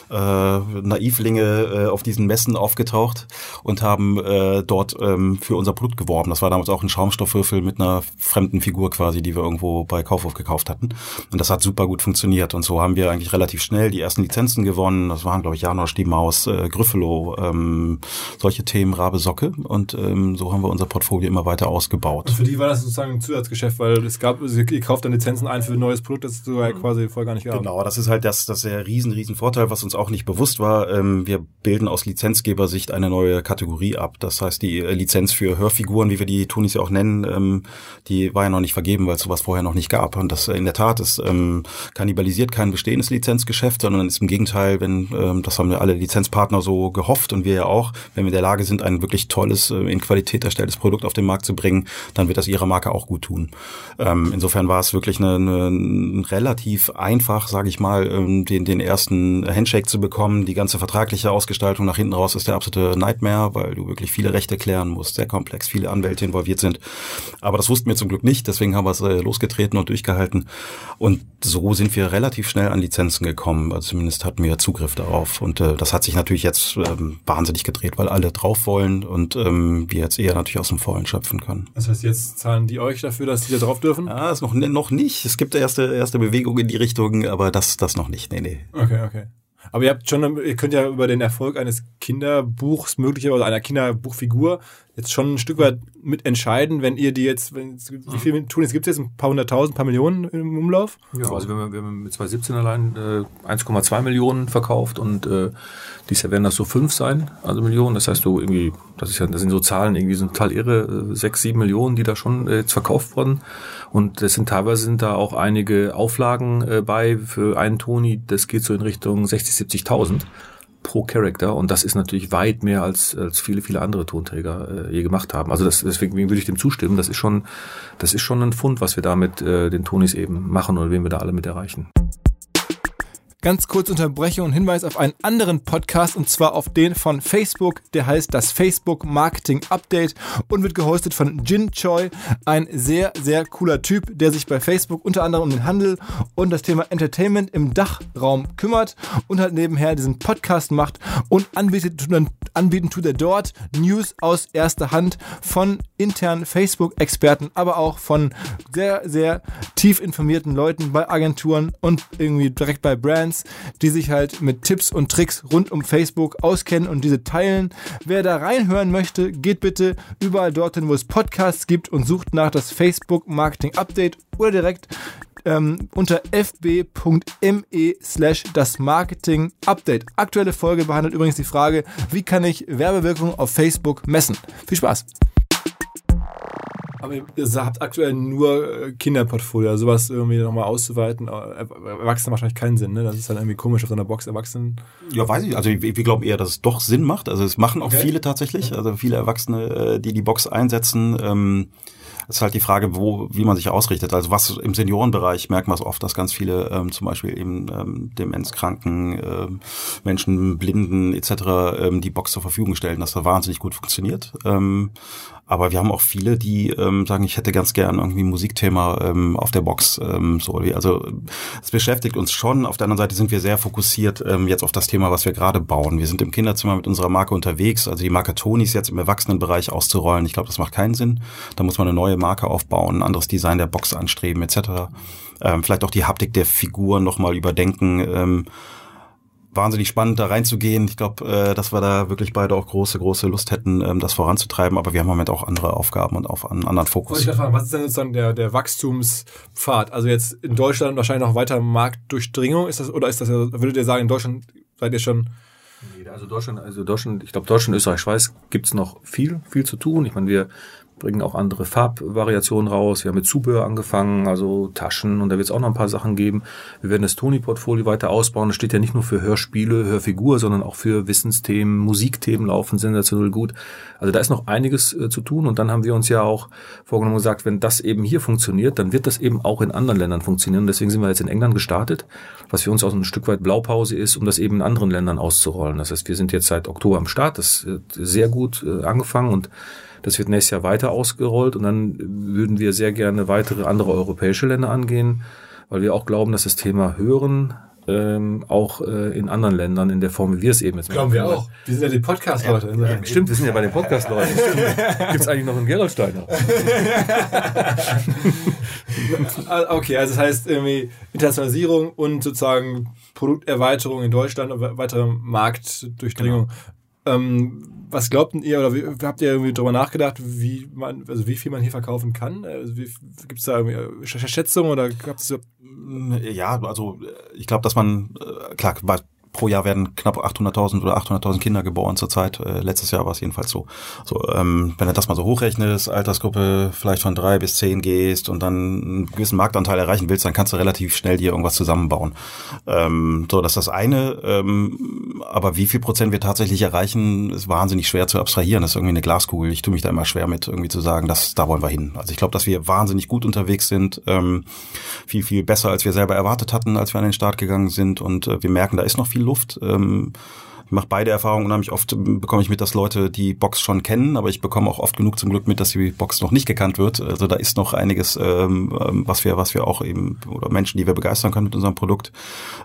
äh, Naivlinge äh, auf diesen Messen aufgetaucht und haben äh, dort ähm, für unser Produkt geworben. Das war damals auch ein Schaumstoffwürfel mit einer fremden Figur quasi, die wir irgendwo bei Kaufhof gekauft hatten. Und das hat super gut funktioniert. Und so haben wir eigentlich relativ schnell die ersten Lizenzen gewonnen. Das waren, glaube ich, Janosch, die Maus, äh, Gryffalo, ähm, solche Themen, Rabe Socke. Und ähm, so haben wir unser Portfolio immer weiter ausgebaut. Und für die war das sozusagen ein Zusatzgeschäft, weil es gab, ihr kauft dann Lizenzen ein für ein neues Produkt, das du ja mhm. quasi vorher gar nicht gab. Genau, das ist halt das, das ist der riesen, riesen Vorteil, was uns auch nicht bewusst war. Ähm, wir bilden aus Lizenzgebersicht eine neue Kategorie ab. Das heißt, die äh, Lizenz für Hörfiguren, wie wir die Tunis ja auch nennen, ähm, die war ja noch nicht vergeben, weil es sowas vorher noch nicht gab. Und das in der Tat ist ähm, kannibalisiert kein bestehendes Lizenzgeschäft, sondern ist im Gegenteil, wenn, ähm, das haben wir alle Lizenzpartner so gehofft und wir ja auch, wenn wir in der Lage sind, ein wirklich tolles, äh, in Qualität erstelltes Produkt auf den Markt zu bringen, dann wird das ihrer Marke auch gut tun. Ähm, insofern war es wirklich eine, eine relativ einfach, sage ich mal, ähm, den, den ersten Handshake zu bekommen. Die ganze vertragliche Ausgestaltung nach hinten raus ist der absolute Nightmare, weil du wirklich viele Rechte klären musst, sehr komplex, viele Anwälte involviert sind. Aber das wussten wir zum Glück nicht, deswegen haben wir es äh, losgetreten und durchgehalten. Und so sind wir relativ schnell an Lizenzen gekommen. Also zumindest hatten wir Zugriff darauf. Und äh, das hat sich natürlich jetzt ähm, wahnsinnig gedreht, weil alle drauf wollen und ähm, wir jetzt eher natürlich aus dem Vollen schöpfen können. Das heißt, jetzt zahlen die euch dafür, dass die da drauf dürfen? Ja, ist noch, noch nicht. Es gibt erste, erste Bewegungen in die Richtung, aber das, das noch nicht. Nee, nee. Okay, okay. Aber ihr habt schon, ihr könnt ja über den Erfolg eines Kinderbuchs möglicherweise einer Kinderbuchfigur jetzt schon ein Stück weit mit entscheiden, wenn ihr die jetzt, wenn, wie viel tun es gibt jetzt ein paar hunderttausend, ein paar Millionen im Umlauf? Ja, also wir wir haben mit 2017 allein äh, 1,2 Millionen verkauft und äh, dieses Jahr werden das so fünf sein, also Millionen. Das heißt, du irgendwie, das ist ja, das sind so Zahlen irgendwie sind total irre, äh, sechs, sieben Millionen, die da schon äh, jetzt verkauft wurden. Und das sind teilweise sind da auch einige Auflagen äh, bei für einen Toni, das geht so in Richtung 60, 70.000 pro Character und das ist natürlich weit mehr als, als viele, viele andere Tonträger äh, je gemacht haben. Also das, deswegen würde ich dem zustimmen. Das ist schon, das ist schon ein Fund, was wir da mit äh, den Tonis eben machen oder wen wir da alle mit erreichen. Ganz kurz Unterbrechung und Hinweis auf einen anderen Podcast und zwar auf den von Facebook, der heißt das Facebook Marketing Update und wird gehostet von Jin Choi, ein sehr, sehr cooler Typ, der sich bei Facebook unter anderem um den Handel und das Thema Entertainment im Dachraum kümmert und halt nebenher diesen Podcast macht und anbietet, anbieten tut er dort News aus erster Hand von internen Facebook-Experten, aber auch von sehr, sehr tief informierten Leuten bei Agenturen und irgendwie direkt bei Brands Fans, die sich halt mit Tipps und Tricks rund um Facebook auskennen und diese teilen. Wer da reinhören möchte, geht bitte überall dorthin, wo es Podcasts gibt und sucht nach das Facebook Marketing Update oder direkt ähm, unter fb.me slash das Marketing Update. Aktuelle Folge behandelt übrigens die Frage, wie kann ich Werbewirkung auf Facebook messen? Viel Spaß! Aber ihr habt aktuell nur äh, Kinderportfolio, also sowas irgendwie nochmal auszuweiten. Äh, Erwachsene wahrscheinlich keinen Sinn, ne? Das ist dann irgendwie komisch auf so einer Box Erwachsenen. Ja, weiß ich. Also wir, glauben eher, dass es doch Sinn macht. Also es machen auch okay. viele tatsächlich. Also viele Erwachsene, äh, die die Box einsetzen. Ähm, ist halt die Frage, wo, wie man sich ausrichtet. Also was im Seniorenbereich merkt man es oft, dass ganz viele ähm, zum Beispiel eben ähm, Demenzkranken, ähm, Menschen, Blinden etc. Ähm, die Box zur Verfügung stellen, dass da wahnsinnig gut funktioniert. Ähm, aber wir haben auch viele, die ähm, sagen, ich hätte ganz gern irgendwie ein Musikthema ähm, auf der Box. Ähm, so, also es beschäftigt uns schon. Auf der anderen Seite sind wir sehr fokussiert ähm, jetzt auf das Thema, was wir gerade bauen. Wir sind im Kinderzimmer mit unserer Marke unterwegs. Also die Marke Tonis jetzt im Erwachsenenbereich auszurollen, ich glaube, das macht keinen Sinn. Da muss man eine neue Marke aufbauen, ein anderes Design der Box anstreben etc. Ähm, vielleicht auch die Haptik der Figur nochmal überdenken. Ähm, wahnsinnig spannend, da reinzugehen. Ich glaube, äh, dass wir da wirklich beide auch große, große Lust hätten, ähm, das voranzutreiben. Aber wir haben im Moment auch andere Aufgaben und auf einen anderen Fokus. Ich fragen, was ist denn sozusagen der, der Wachstumspfad? Also jetzt in Deutschland wahrscheinlich noch weiter Marktdurchdringung. Ist das, oder ist das, würdet ihr sagen, in Deutschland seid ihr schon also Deutschland, also Deutschland, ich glaube Deutschland, Österreich, Schweiz gibt's noch viel, viel zu tun. Ich meine, wir bringen auch andere Farbvariationen raus. Wir haben mit Zubehör angefangen, also Taschen und da wird es auch noch ein paar Sachen geben. Wir werden das Tony-Portfolio weiter ausbauen. Das steht ja nicht nur für Hörspiele, Hörfigur, sondern auch für Wissensthemen, Musikthemen laufen sensationell gut. Also da ist noch einiges äh, zu tun und dann haben wir uns ja auch vorgenommen gesagt, wenn das eben hier funktioniert, dann wird das eben auch in anderen Ländern funktionieren. Deswegen sind wir jetzt in England gestartet, was für uns auch ein Stück weit Blaupause ist, um das eben in anderen Ländern auszurollen. Das heißt, wir sind jetzt seit Oktober am Start, das ist sehr gut äh, angefangen und das wird nächstes Jahr weiter ausgerollt und dann würden wir sehr gerne weitere andere europäische Länder angehen, weil wir auch glauben, dass das Thema Hören ähm, auch äh, in anderen Ländern in der Form, wie wir es eben jetzt machen. Glauben wir auch. Wir sind ja die Podcast-Leute. Ja, ja, stimmt, wir sind ja bei den Podcast-Leuten. Gibt es eigentlich noch einen Gerolsteiner? okay, also das heißt irgendwie Internationalisierung und sozusagen Produkterweiterung in Deutschland und weitere Marktdurchdringung. Genau. Ähm, was glaubt ihr oder wie, habt ihr irgendwie darüber nachgedacht, wie man, also wie viel man hier verkaufen kann? Also Gibt es da irgendwie Schätzungen oder gab es ja, also ich glaube, dass man äh, klar pro Jahr werden knapp 800.000 oder 800.000 Kinder geboren zurzeit. Äh, letztes Jahr war es jedenfalls so. So, ähm, wenn du das mal so hochrechnest, Altersgruppe vielleicht von drei bis zehn gehst und dann einen gewissen Marktanteil erreichen willst, dann kannst du relativ schnell dir irgendwas zusammenbauen. Ähm, so, das ist das eine. Ähm, aber wie viel Prozent wir tatsächlich erreichen, ist wahnsinnig schwer zu abstrahieren. Das ist irgendwie eine Glaskugel. Ich tue mich da immer schwer mit, irgendwie zu sagen, dass da wollen wir hin. Also ich glaube, dass wir wahnsinnig gut unterwegs sind, ähm, viel, viel besser, als wir selber erwartet hatten, als wir an den Start gegangen sind. Und äh, wir merken, da ist noch viel Luft. Ähm, Ich mache beide Erfahrungen unheimlich oft, bekomme ich mit, dass Leute die Box schon kennen, aber ich bekomme auch oft genug zum Glück mit, dass die Box noch nicht gekannt wird. Also da ist noch einiges, ähm, ähm was wir, was wir auch eben, oder Menschen, die wir begeistern können mit unserem Produkt.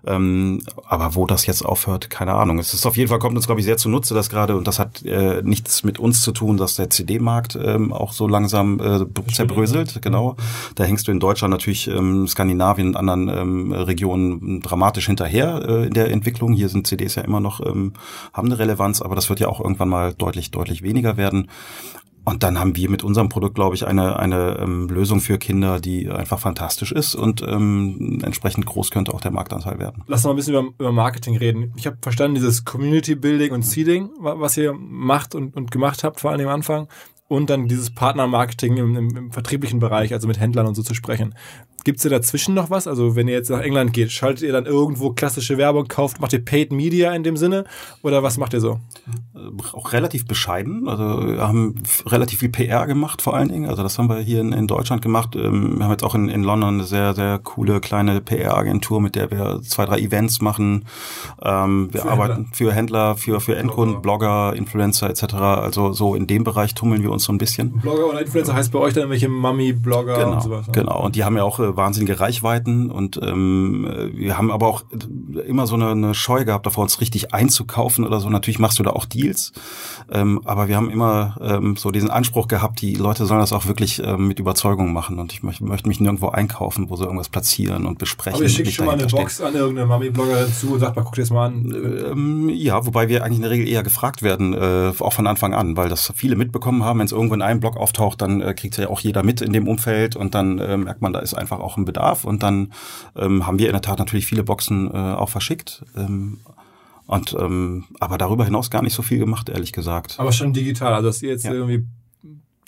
Ähm, aber wo das jetzt aufhört, keine Ahnung. Es ist auf jeden Fall, kommt uns, glaube ich, sehr zunutze, dass gerade, und das hat äh, nichts mit uns zu tun, dass der CD-Markt ähm, auch so langsam äh, zerbröselt, genau. Da hängst du in Deutschland natürlich ähm, Skandinavien und anderen ähm, Regionen dramatisch hinterher äh, in der Entwicklung. Hier sind CDs ja immer noch, ähm, haben eine Relevanz, aber das wird ja auch irgendwann mal deutlich, deutlich weniger werden. Und dann haben wir mit unserem Produkt, glaube ich, eine, eine ähm, Lösung für Kinder, die einfach fantastisch ist und ähm, entsprechend groß könnte auch der Marktanteil werden. Lass uns mal ein bisschen über, über Marketing reden. Ich habe verstanden, dieses Community Building und Seeding, was ihr macht und, und gemacht habt, vor allem am Anfang. Und dann dieses Partnermarketing im, im, im vertrieblichen Bereich, also mit Händlern und so zu sprechen. Gibt es dazwischen noch was? Also wenn ihr jetzt nach England geht, schaltet ihr dann irgendwo klassische Werbung, kauft, macht ihr Paid Media in dem Sinne? Oder was macht ihr so? Äh, auch relativ bescheiden. Also wir haben relativ viel PR gemacht vor allen Dingen. Also das haben wir hier in, in Deutschland gemacht. Ähm, wir haben jetzt auch in, in London eine sehr, sehr coole kleine PR-Agentur, mit der wir zwei, drei Events machen. Ähm, wir für arbeiten Händler. für Händler, für, für Endkunden, Blogger, Blogger Influencer etc. Also so in dem Bereich tummeln wir uns so ein bisschen. Blogger oder Influencer heißt bei euch dann welche Mummy-Blogger genau, und sowas? Ne? Genau. Und die haben ja auch äh, wahnsinnige Reichweiten und ähm, wir haben aber auch immer so eine, eine Scheu gehabt, davor uns richtig einzukaufen oder so. Natürlich machst du da auch Deals, ähm, aber wir haben immer ähm, so diesen Anspruch gehabt, die Leute sollen das auch wirklich ähm, mit Überzeugung machen und ich möchte, mich nirgendwo einkaufen, wo sie irgendwas platzieren und besprechen. Aber ihr schickt schon mal eine Box an irgendeine Mami-Bloggerin zu und sagt mal, guck dir das mal an. Ähm, ja, wobei wir eigentlich in der Regel eher gefragt werden, äh, auch von Anfang an, weil das viele mitbekommen haben, wenn es irgendwo in einem Blog auftaucht, dann äh, kriegt ja auch jeder mit in dem Umfeld und dann äh, merkt man, da ist einfach auch ein Bedarf Bedarf und dann ähm, haben wir in der Tat natürlich viele Boxen äh, auch verschickt. Ähm, und ähm, aber darüber hinaus gar nicht so viel gemacht, ehrlich gesagt. Aber schon digital, also dass ihr jetzt ja. irgendwie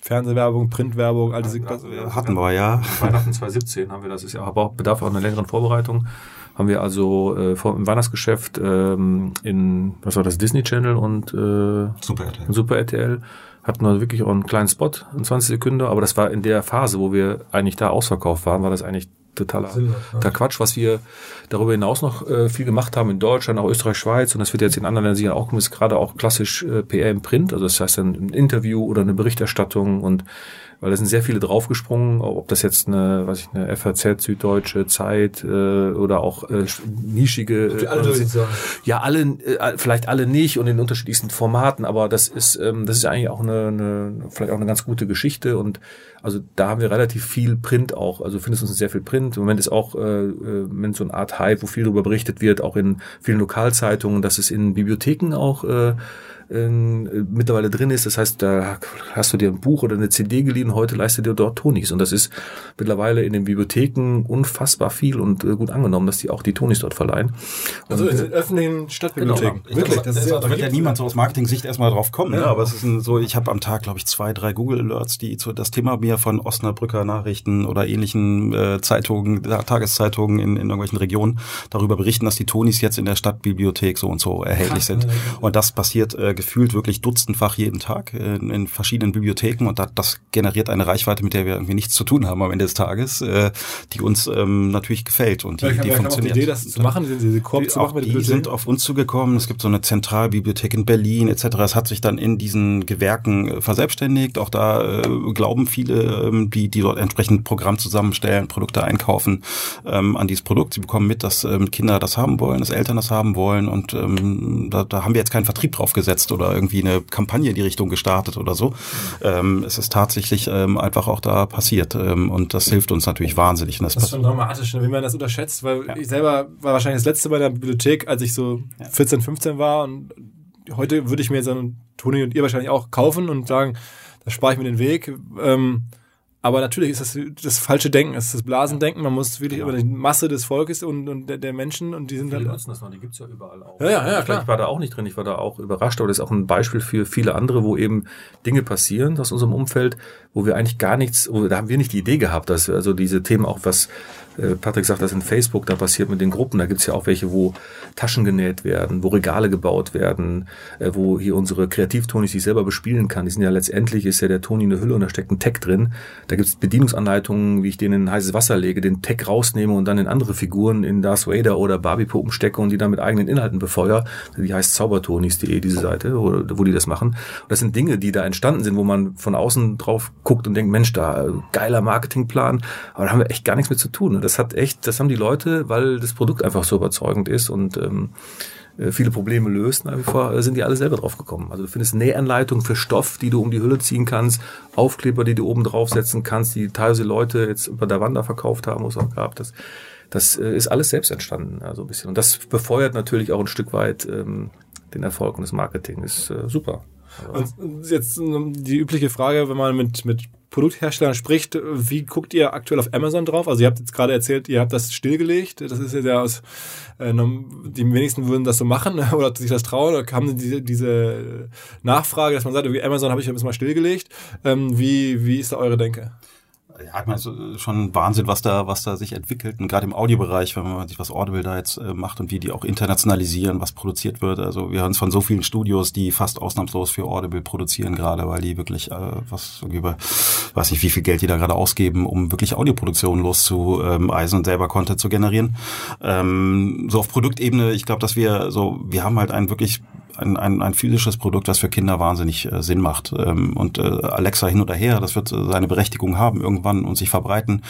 Fernsehwerbung, Printwerbung, all diese also, hatten wir ja. Weihnachten 2017 haben wir das ist ja aber bedarf auch einer längeren Vorbereitung. Haben wir also äh, vor, im Weihnachtsgeschäft ähm, in was war das Disney Channel und äh, Super RTL. Super RTL hatten wir wirklich auch einen kleinen Spot in 20 Sekunden, aber das war in der Phase, wo wir eigentlich da ausverkauft waren, war das eigentlich totaler der Quatsch, was wir darüber hinaus noch äh, viel gemacht haben in Deutschland, auch Österreich, Schweiz. Und das wird jetzt in anderen Ländern sicher auch kommen, ist gerade auch klassisch äh, PR im Print, also das heißt dann ein Interview oder eine Berichterstattung. Und weil da sind sehr viele draufgesprungen, ob das jetzt eine, was ich, eine FAZ, Süddeutsche, Zeit äh, oder auch äh, nischige. Äh, alle ja, alle, äh, vielleicht alle nicht und in unterschiedlichsten Formaten, aber das ist, ähm, das ist eigentlich auch eine, eine, vielleicht auch eine ganz gute Geschichte und also da haben wir relativ viel Print auch. Also findest du uns sehr viel Print. Im Moment ist auch äh, äh wenn so eine Art Hype, wo viel darüber berichtet wird, auch in vielen Lokalzeitungen, dass es in Bibliotheken auch äh, äh, mittlerweile drin ist. Das heißt, da hast du dir ein Buch oder eine CD geliehen, heute leistet dir dort Tonis. Und das ist mittlerweile in den Bibliotheken unfassbar viel und äh, gut angenommen, dass die auch die Tonis dort verleihen. Also in den öffentlichen Stadtbibliotheken. Genau. Wirklich, das, ist ja, da wird ja niemand so aus Marketing-Sicht erstmal drauf kommen. Ja. Ne? Aber es ist ein, so, ich habe am Tag, glaube ich, zwei, drei Google-Alerts, die zu das Thema mir von Osnabrücker Nachrichten oder ähnlichen äh, Zeitungen, Tageszeitungen in, in irgendwelchen Regionen darüber berichten, dass die Tonis jetzt in der Stadtbibliothek so und so erhältlich sind. Und das passiert äh, gefühlt wirklich dutzendfach jeden Tag in, in verschiedenen Bibliotheken und das, das generiert eine Reichweite, mit der wir irgendwie nichts zu tun haben am Ende des Tages, äh, die uns ähm, natürlich gefällt und die, die funktioniert. Die Idee, das zu machen, diese Korb die, zu machen mit die sind auf uns zugekommen. Es gibt so eine Zentralbibliothek in Berlin etc. Es hat sich dann in diesen Gewerken äh, verselbstständigt. Auch da äh, glauben viele, ähm, die die dort entsprechend Programm zusammenstellen, Produkte einkaufen ähm, an dieses Produkt. Sie bekommen mit, dass ähm, Kinder das haben wollen, dass Eltern das haben wollen und ähm, da, da haben wir jetzt keinen Vertrieb drauf gesetzt umgesetzt oder irgendwie eine Kampagne in die Richtung gestartet oder so. Ähm, es ist tatsächlich ähm, einfach auch da passiert ähm, und das hilft uns natürlich wahnsinnig. das, das ist schon dramatisch, ne, wie man das unterschätzt, weil ja. ich selber war wahrscheinlich das letzte Mal in der Bibliothek, als ich so 14, 15 war und heute würde ich mir jetzt dann Toni und ihr wahrscheinlich auch kaufen und sagen, da spare ich mir den Weg. Ähm, aber natürlich ist das das falsche Denken, es ist das Blasendenken. Man muss wirklich ja. über die Masse des Volkes und, und der, der, Menschen und die sind halt. nutzen das noch, die gibt's ja überall auch. Ja, ja, ja klar. Ich war da auch nicht drin, ich war da auch überrascht, aber das ist auch ein Beispiel für viele andere, wo eben Dinge passieren aus unserem Umfeld, wo wir eigentlich gar nichts, wo, da haben wir nicht die Idee gehabt, dass also diese Themen auch was äh, Patrick sagt, das in Facebook da passiert mit den Gruppen. Da gibt's ja auch welche, wo Taschen genäht werden, wo Regale gebaut werden, äh, wo hier unsere Kreativtonis sich selber bespielen kann. Die sind ja letztendlich, ist ja der Toni eine Hülle und da steckt ein Tag drin. Da gibt's Bedienungsanleitungen, wie ich den in heißes Wasser lege, den Tag rausnehme und dann in andere Figuren in Darth Vader oder Barbie-Puppen stecke und die dann mit eigenen Inhalten befeuere. Die heißt zaubertonis.de, diese Seite, wo, wo die das machen. Und das sind Dinge, die da entstanden sind, wo man von außen drauf guckt und denkt, Mensch, da geiler Marketingplan, aber da haben wir echt gar nichts mit zu tun das hat echt, das haben die Leute, weil das Produkt einfach so überzeugend ist und ähm, äh, viele Probleme löst, nach wie vor äh, sind die alle selber drauf gekommen. Also du findest Nähanleitungen für Stoff, die du um die Hülle ziehen kannst, Aufkleber, die du oben draufsetzen kannst, die teilweise Leute jetzt über der Wanda verkauft haben, wo es auch gab. Das, das äh, ist alles selbst entstanden, also ein bisschen. Und das befeuert natürlich auch ein Stück weit ähm, den Erfolg und das Marketing. Ist äh, super. Und jetzt die übliche Frage, wenn man mit, mit Produktherstellern spricht, wie guckt ihr aktuell auf Amazon drauf? Also ihr habt jetzt gerade erzählt, ihr habt das stillgelegt. Das ist ja aus, äh, die wenigsten würden das so machen oder sich das trauen. Da kam diese, diese Nachfrage, dass man sagt, Amazon habe ich jetzt mal stillgelegt. Ähm, wie, wie ist da eure Denke? Ja, ich meine, es ist schon Wahnsinn, was da, was da sich entwickelt. Und gerade im Audiobereich, wenn man sich was Audible da jetzt äh, macht und wie die auch internationalisieren, was produziert wird. Also wir hören es von so vielen Studios, die fast ausnahmslos für Audible produzieren gerade, weil die wirklich äh, was über, weiß nicht, wie viel Geld die da gerade ausgeben, um wirklich Audioproduktionen loszueisen und selber Content zu generieren. Ähm, so auf Produktebene, ich glaube, dass wir so, wir haben halt einen wirklich ein, ein, ein physisches Produkt, was für Kinder wahnsinnig äh, Sinn macht. Ähm, und äh, Alexa hin oder her, das wird äh, seine Berechtigung haben irgendwann und sich verbreiten.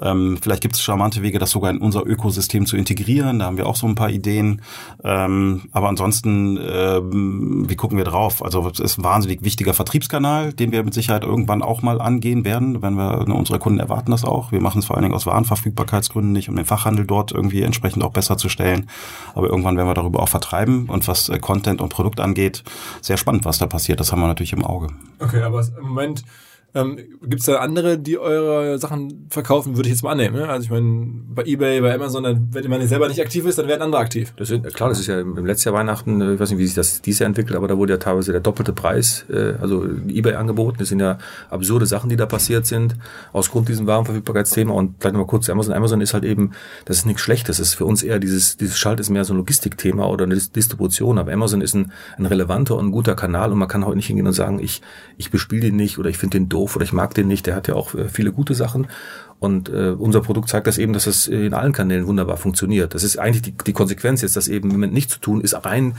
Ähm, vielleicht gibt es charmante Wege, das sogar in unser Ökosystem zu integrieren. Da haben wir auch so ein paar Ideen. Ähm, aber ansonsten, äh, wie gucken wir drauf? Also es ist ein wahnsinnig wichtiger Vertriebskanal, den wir mit Sicherheit irgendwann auch mal angehen werden, wenn wir ne, unsere Kunden erwarten das auch. Wir machen es vor allen Dingen aus Warenverfügbarkeitsgründen nicht, um den Fachhandel dort irgendwie entsprechend auch besser zu stellen. Aber irgendwann werden wir darüber auch vertreiben und was äh, Content und Produkt angeht, sehr spannend, was da passiert. Das haben wir natürlich im Auge. Okay, aber im Moment ähm, Gibt es da andere, die eure Sachen verkaufen, würde ich jetzt mal annehmen. Ne? Also ich meine, bei Ebay, bei Amazon, dann, wenn man selber nicht aktiv ist, dann werden andere aktiv. Das ist, klar, das ist ja im, letzten Jahr Weihnachten, äh, ich weiß nicht, wie sich das dieses Jahr entwickelt, aber da wurde ja teilweise der doppelte Preis, äh, also Ebay angeboten. Das sind ja absurde Sachen, die da passiert sind, aus Grund diesem Warenverfügbarkeitsthema. Und vielleicht nochmal kurz zu Amazon. Amazon ist halt eben, das ist nichts Schlechtes. Das ist für uns eher dieses, dieses Schalt ist mehr so ein Logistikthema oder eine Distribution. Aber Amazon ist ein, ein relevanter und ein guter Kanal und man kann heute nicht hingehen und sagen, ich, ich bespiele den nicht oder ich finde den doof oder ich mag den nicht. Der hat ja auch äh, viele gute Sachen. Und äh, unser Produkt zeigt das eben, dass es in allen Kanälen wunderbar funktioniert. Das ist eigentlich die, die Konsequenz jetzt, das eben im Moment nicht zu tun, ist rein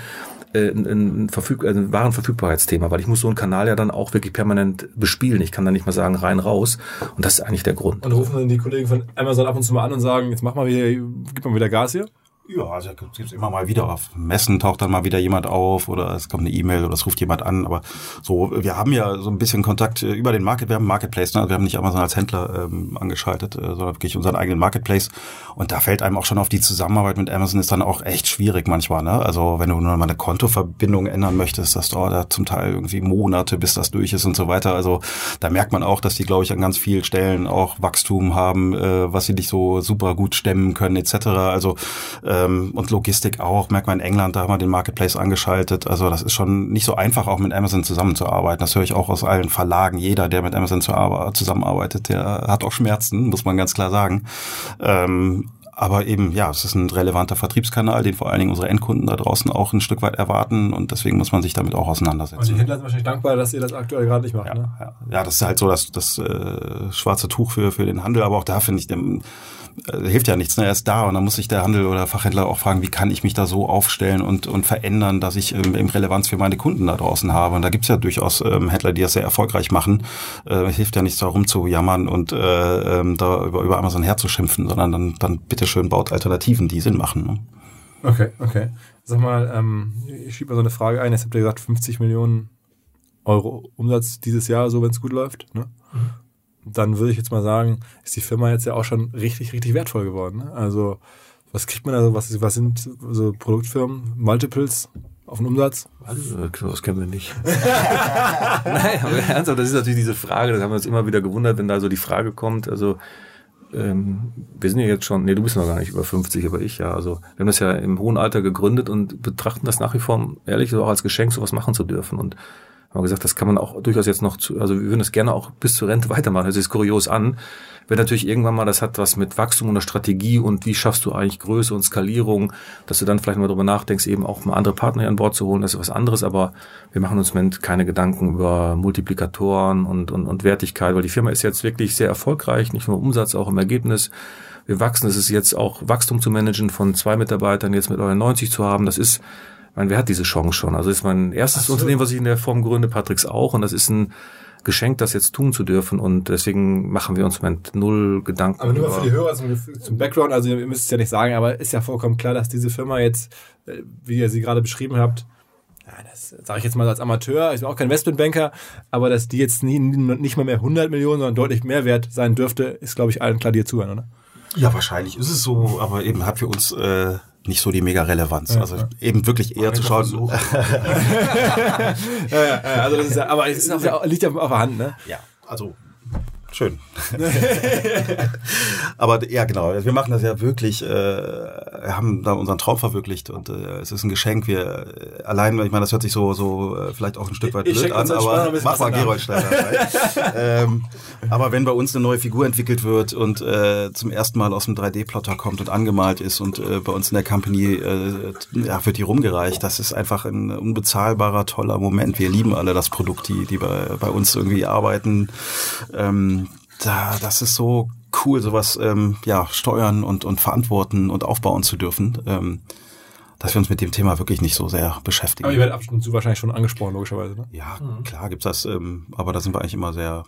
äh, ein, ein, Verfüg ein Warenverfügbarkeitsthema, weil ich muss so einen Kanal ja dann auch wirklich permanent bespielen. Ich kann da nicht mal sagen, rein, raus. Und das ist eigentlich der Grund. Und rufen dann die Kollegen von Amazon ab und zu mal an und sagen, jetzt mach mal wieder, gib mal wieder Gas hier? Ja, also gibt immer mal wieder auf Messen taucht dann mal wieder jemand auf oder es kommt eine E-Mail oder es ruft jemand an. Aber so, wir haben ja so ein bisschen Kontakt äh, über den Market, wir haben Marketplace, ne? wir haben nicht Amazon als Händler ähm, angeschaltet, äh, sondern wirklich unseren eigenen Marketplace. Und da fällt einem auch schon auf die Zusammenarbeit mit Amazon ist dann auch echt schwierig manchmal. Ne? Also wenn du nur mal eine Kontoverbindung ändern möchtest, das dauert da zum Teil irgendwie Monate, bis das durch ist und so weiter. Also da merkt man auch, dass die, glaube ich, an ganz vielen Stellen auch Wachstum haben, äh, was sie nicht so super gut stemmen können etc. Also äh, ähm, und Logistik auch. Merkt man in England, da haben wir den Marketplace angeschaltet. Also das ist schon nicht so einfach, auch mit Amazon zusammenzuarbeiten. Das höre ich auch aus allen Verlagen. Jeder, der mit Amazon zusammenarbeitet, der hat auch Schmerzen, muss man ganz klar sagen. Ähm, aber eben, ja, es ist ein relevanter Vertriebskanal, den vor allen Dingen unsere Endkunden da draußen auch ein Stück weit erwarten und deswegen muss man sich damit auch auseinandersetzen. Und die Händler sind wahrscheinlich dankbar, dass ihr das aktuell gerade nicht macht. Ja, ne? ja. ja, das ist halt so das, das äh, schwarze Tuch für, für den Handel, aber auch da finde ich, dem, äh, hilft ja nichts. Ne? Er ist da und dann muss sich der Handel oder Fachhändler auch fragen, wie kann ich mich da so aufstellen und, und verändern, dass ich ähm, eben Relevanz für meine Kunden da draußen habe. Und da gibt's ja durchaus ähm, Händler, die das sehr erfolgreich machen. Äh, hilft ja nichts darum zu jammern und äh, ähm, da über, über Amazon herzuschimpfen, sondern dann, dann bitteschön baut Alternativen, die Sinn machen. Ne? Okay, okay. Sag mal, ähm, ich schiebe mal so eine Frage ein. Jetzt habt ihr gesagt, 50 Millionen Euro Umsatz dieses Jahr, so wenn es gut läuft. Ne? Mhm dann würde ich jetzt mal sagen, ist die Firma jetzt ja auch schon richtig, richtig wertvoll geworden. Ne? Also was kriegt man da, was, was sind so Produktfirmen, Multiples auf den Umsatz? Das kennen wir nicht. Nein, aber ernsthaft, das ist natürlich diese Frage, das haben wir uns immer wieder gewundert, wenn da so die Frage kommt, also ähm, wir sind ja jetzt schon, nee, du bist noch gar nicht über 50, aber ich ja. Also wir haben das ja im hohen Alter gegründet und betrachten das nach wie vor ehrlich so auch als Geschenk, sowas machen zu dürfen. Und haben wir gesagt, das kann man auch durchaus jetzt noch, zu, also wir würden das gerne auch bis zur Rente weitermachen. Das ist kurios an. Wenn natürlich irgendwann mal, das hat was mit Wachstum und der Strategie und wie schaffst du eigentlich Größe und Skalierung, dass du dann vielleicht mal darüber nachdenkst, eben auch mal andere Partner an Bord zu holen, das ist was anderes, aber wir machen uns im Moment keine Gedanken über Multiplikatoren und, und, und Wertigkeit, weil die Firma ist jetzt wirklich sehr erfolgreich, nicht nur im Umsatz, auch im Ergebnis. Wir wachsen, es ist jetzt auch Wachstum zu managen von zwei Mitarbeitern, jetzt mit 90 zu haben, das ist ich meine, wer hat diese Chance schon? Also das ist mein erstes so. Unternehmen, was ich in der Form gründe, Patricks auch. Und das ist ein Geschenk, das jetzt tun zu dürfen. Und deswegen machen wir uns im Moment null Gedanken. Aber nur für die Hörer zum, zum Background, also ihr müsst es ja nicht sagen, aber ist ja vollkommen klar, dass diese Firma jetzt, äh, wie ihr sie gerade beschrieben habt, ja, das sage ich jetzt mal als Amateur, ich bin auch kein Investmentbanker, aber dass die jetzt nie, nicht mal mehr 100 Millionen, sondern deutlich mehr wert sein dürfte, ist, glaube ich, allen klar, die hier zuhören, oder? Ja, wahrscheinlich ist es so, aber eben hat für uns äh, nicht so die mega Relevanz. Ja, also ja. eben wirklich eher zu schauen. ja, also das ist ja, aber es ist ja, liegt ja auf der Hand, ne? Ja, also Schön. Aber ja, genau. Wir machen das ja wirklich. Äh, wir haben da unseren Traum verwirklicht und äh, es ist ein Geschenk. Wir äh, allein, ich meine, das hört sich so so äh, vielleicht auch ein Stück weit blöd an, aber mach mal Gerold Steiner. ähm, aber wenn bei uns eine neue Figur entwickelt wird und äh, zum ersten Mal aus dem 3D-Plotter kommt und angemalt ist und äh, bei uns in der Company äh, ja, wird die rumgereicht, das ist einfach ein unbezahlbarer, toller Moment. Wir lieben alle das Produkt, die, die bei, bei uns irgendwie arbeiten. Ähm, da, das ist so cool, sowas ähm, ja, steuern und, und verantworten und aufbauen zu dürfen. Ähm, dass wir uns mit dem Thema wirklich nicht so sehr beschäftigen. Aber ihr werdet ab und zu wahrscheinlich schon angesprochen, logischerweise, ne? Ja, mhm. klar gibt's das, ähm, aber da sind wir eigentlich immer sehr,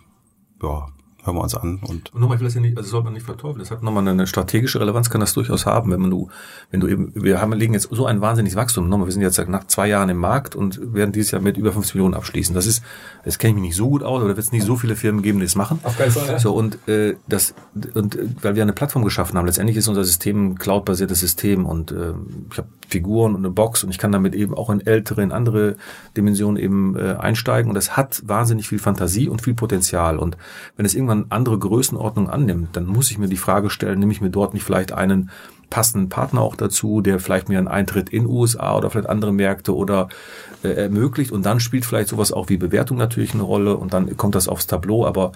ja, hören wir uns an. Und, und nochmal, ich will das ja nicht, also sollte man nicht verteufeln. Das hat nochmal eine strategische Relevanz, kann das durchaus haben, wenn man du, wenn du eben, wir haben, legen jetzt so ein wahnsinniges Wachstum. Nochmal, wir sind jetzt nach zwei Jahren im Markt und werden dieses Jahr mit über 50 Millionen abschließen. Das ist, das kenne ich mich nicht so gut aus, aber da wird es nicht so viele Firmen geben, die das machen. Auf keinen Fall. Ja. So, und, äh, das, und, äh, weil wir eine Plattform geschaffen haben. Letztendlich ist unser System ein cloud-basiertes System und, äh, ich habe Figuren und eine Box und ich kann damit eben auch in ältere, in andere Dimensionen eben äh, einsteigen und das hat wahnsinnig viel Fantasie und viel Potenzial und wenn es irgendwann andere Größenordnung annimmt, dann muss ich mir die Frage stellen, nehme ich mir dort nicht vielleicht einen passenden Partner auch dazu, der vielleicht mir einen Eintritt in USA oder vielleicht andere Märkte oder äh, ermöglicht und dann spielt vielleicht sowas auch wie Bewertung natürlich eine Rolle und dann kommt das aufs Tableau, aber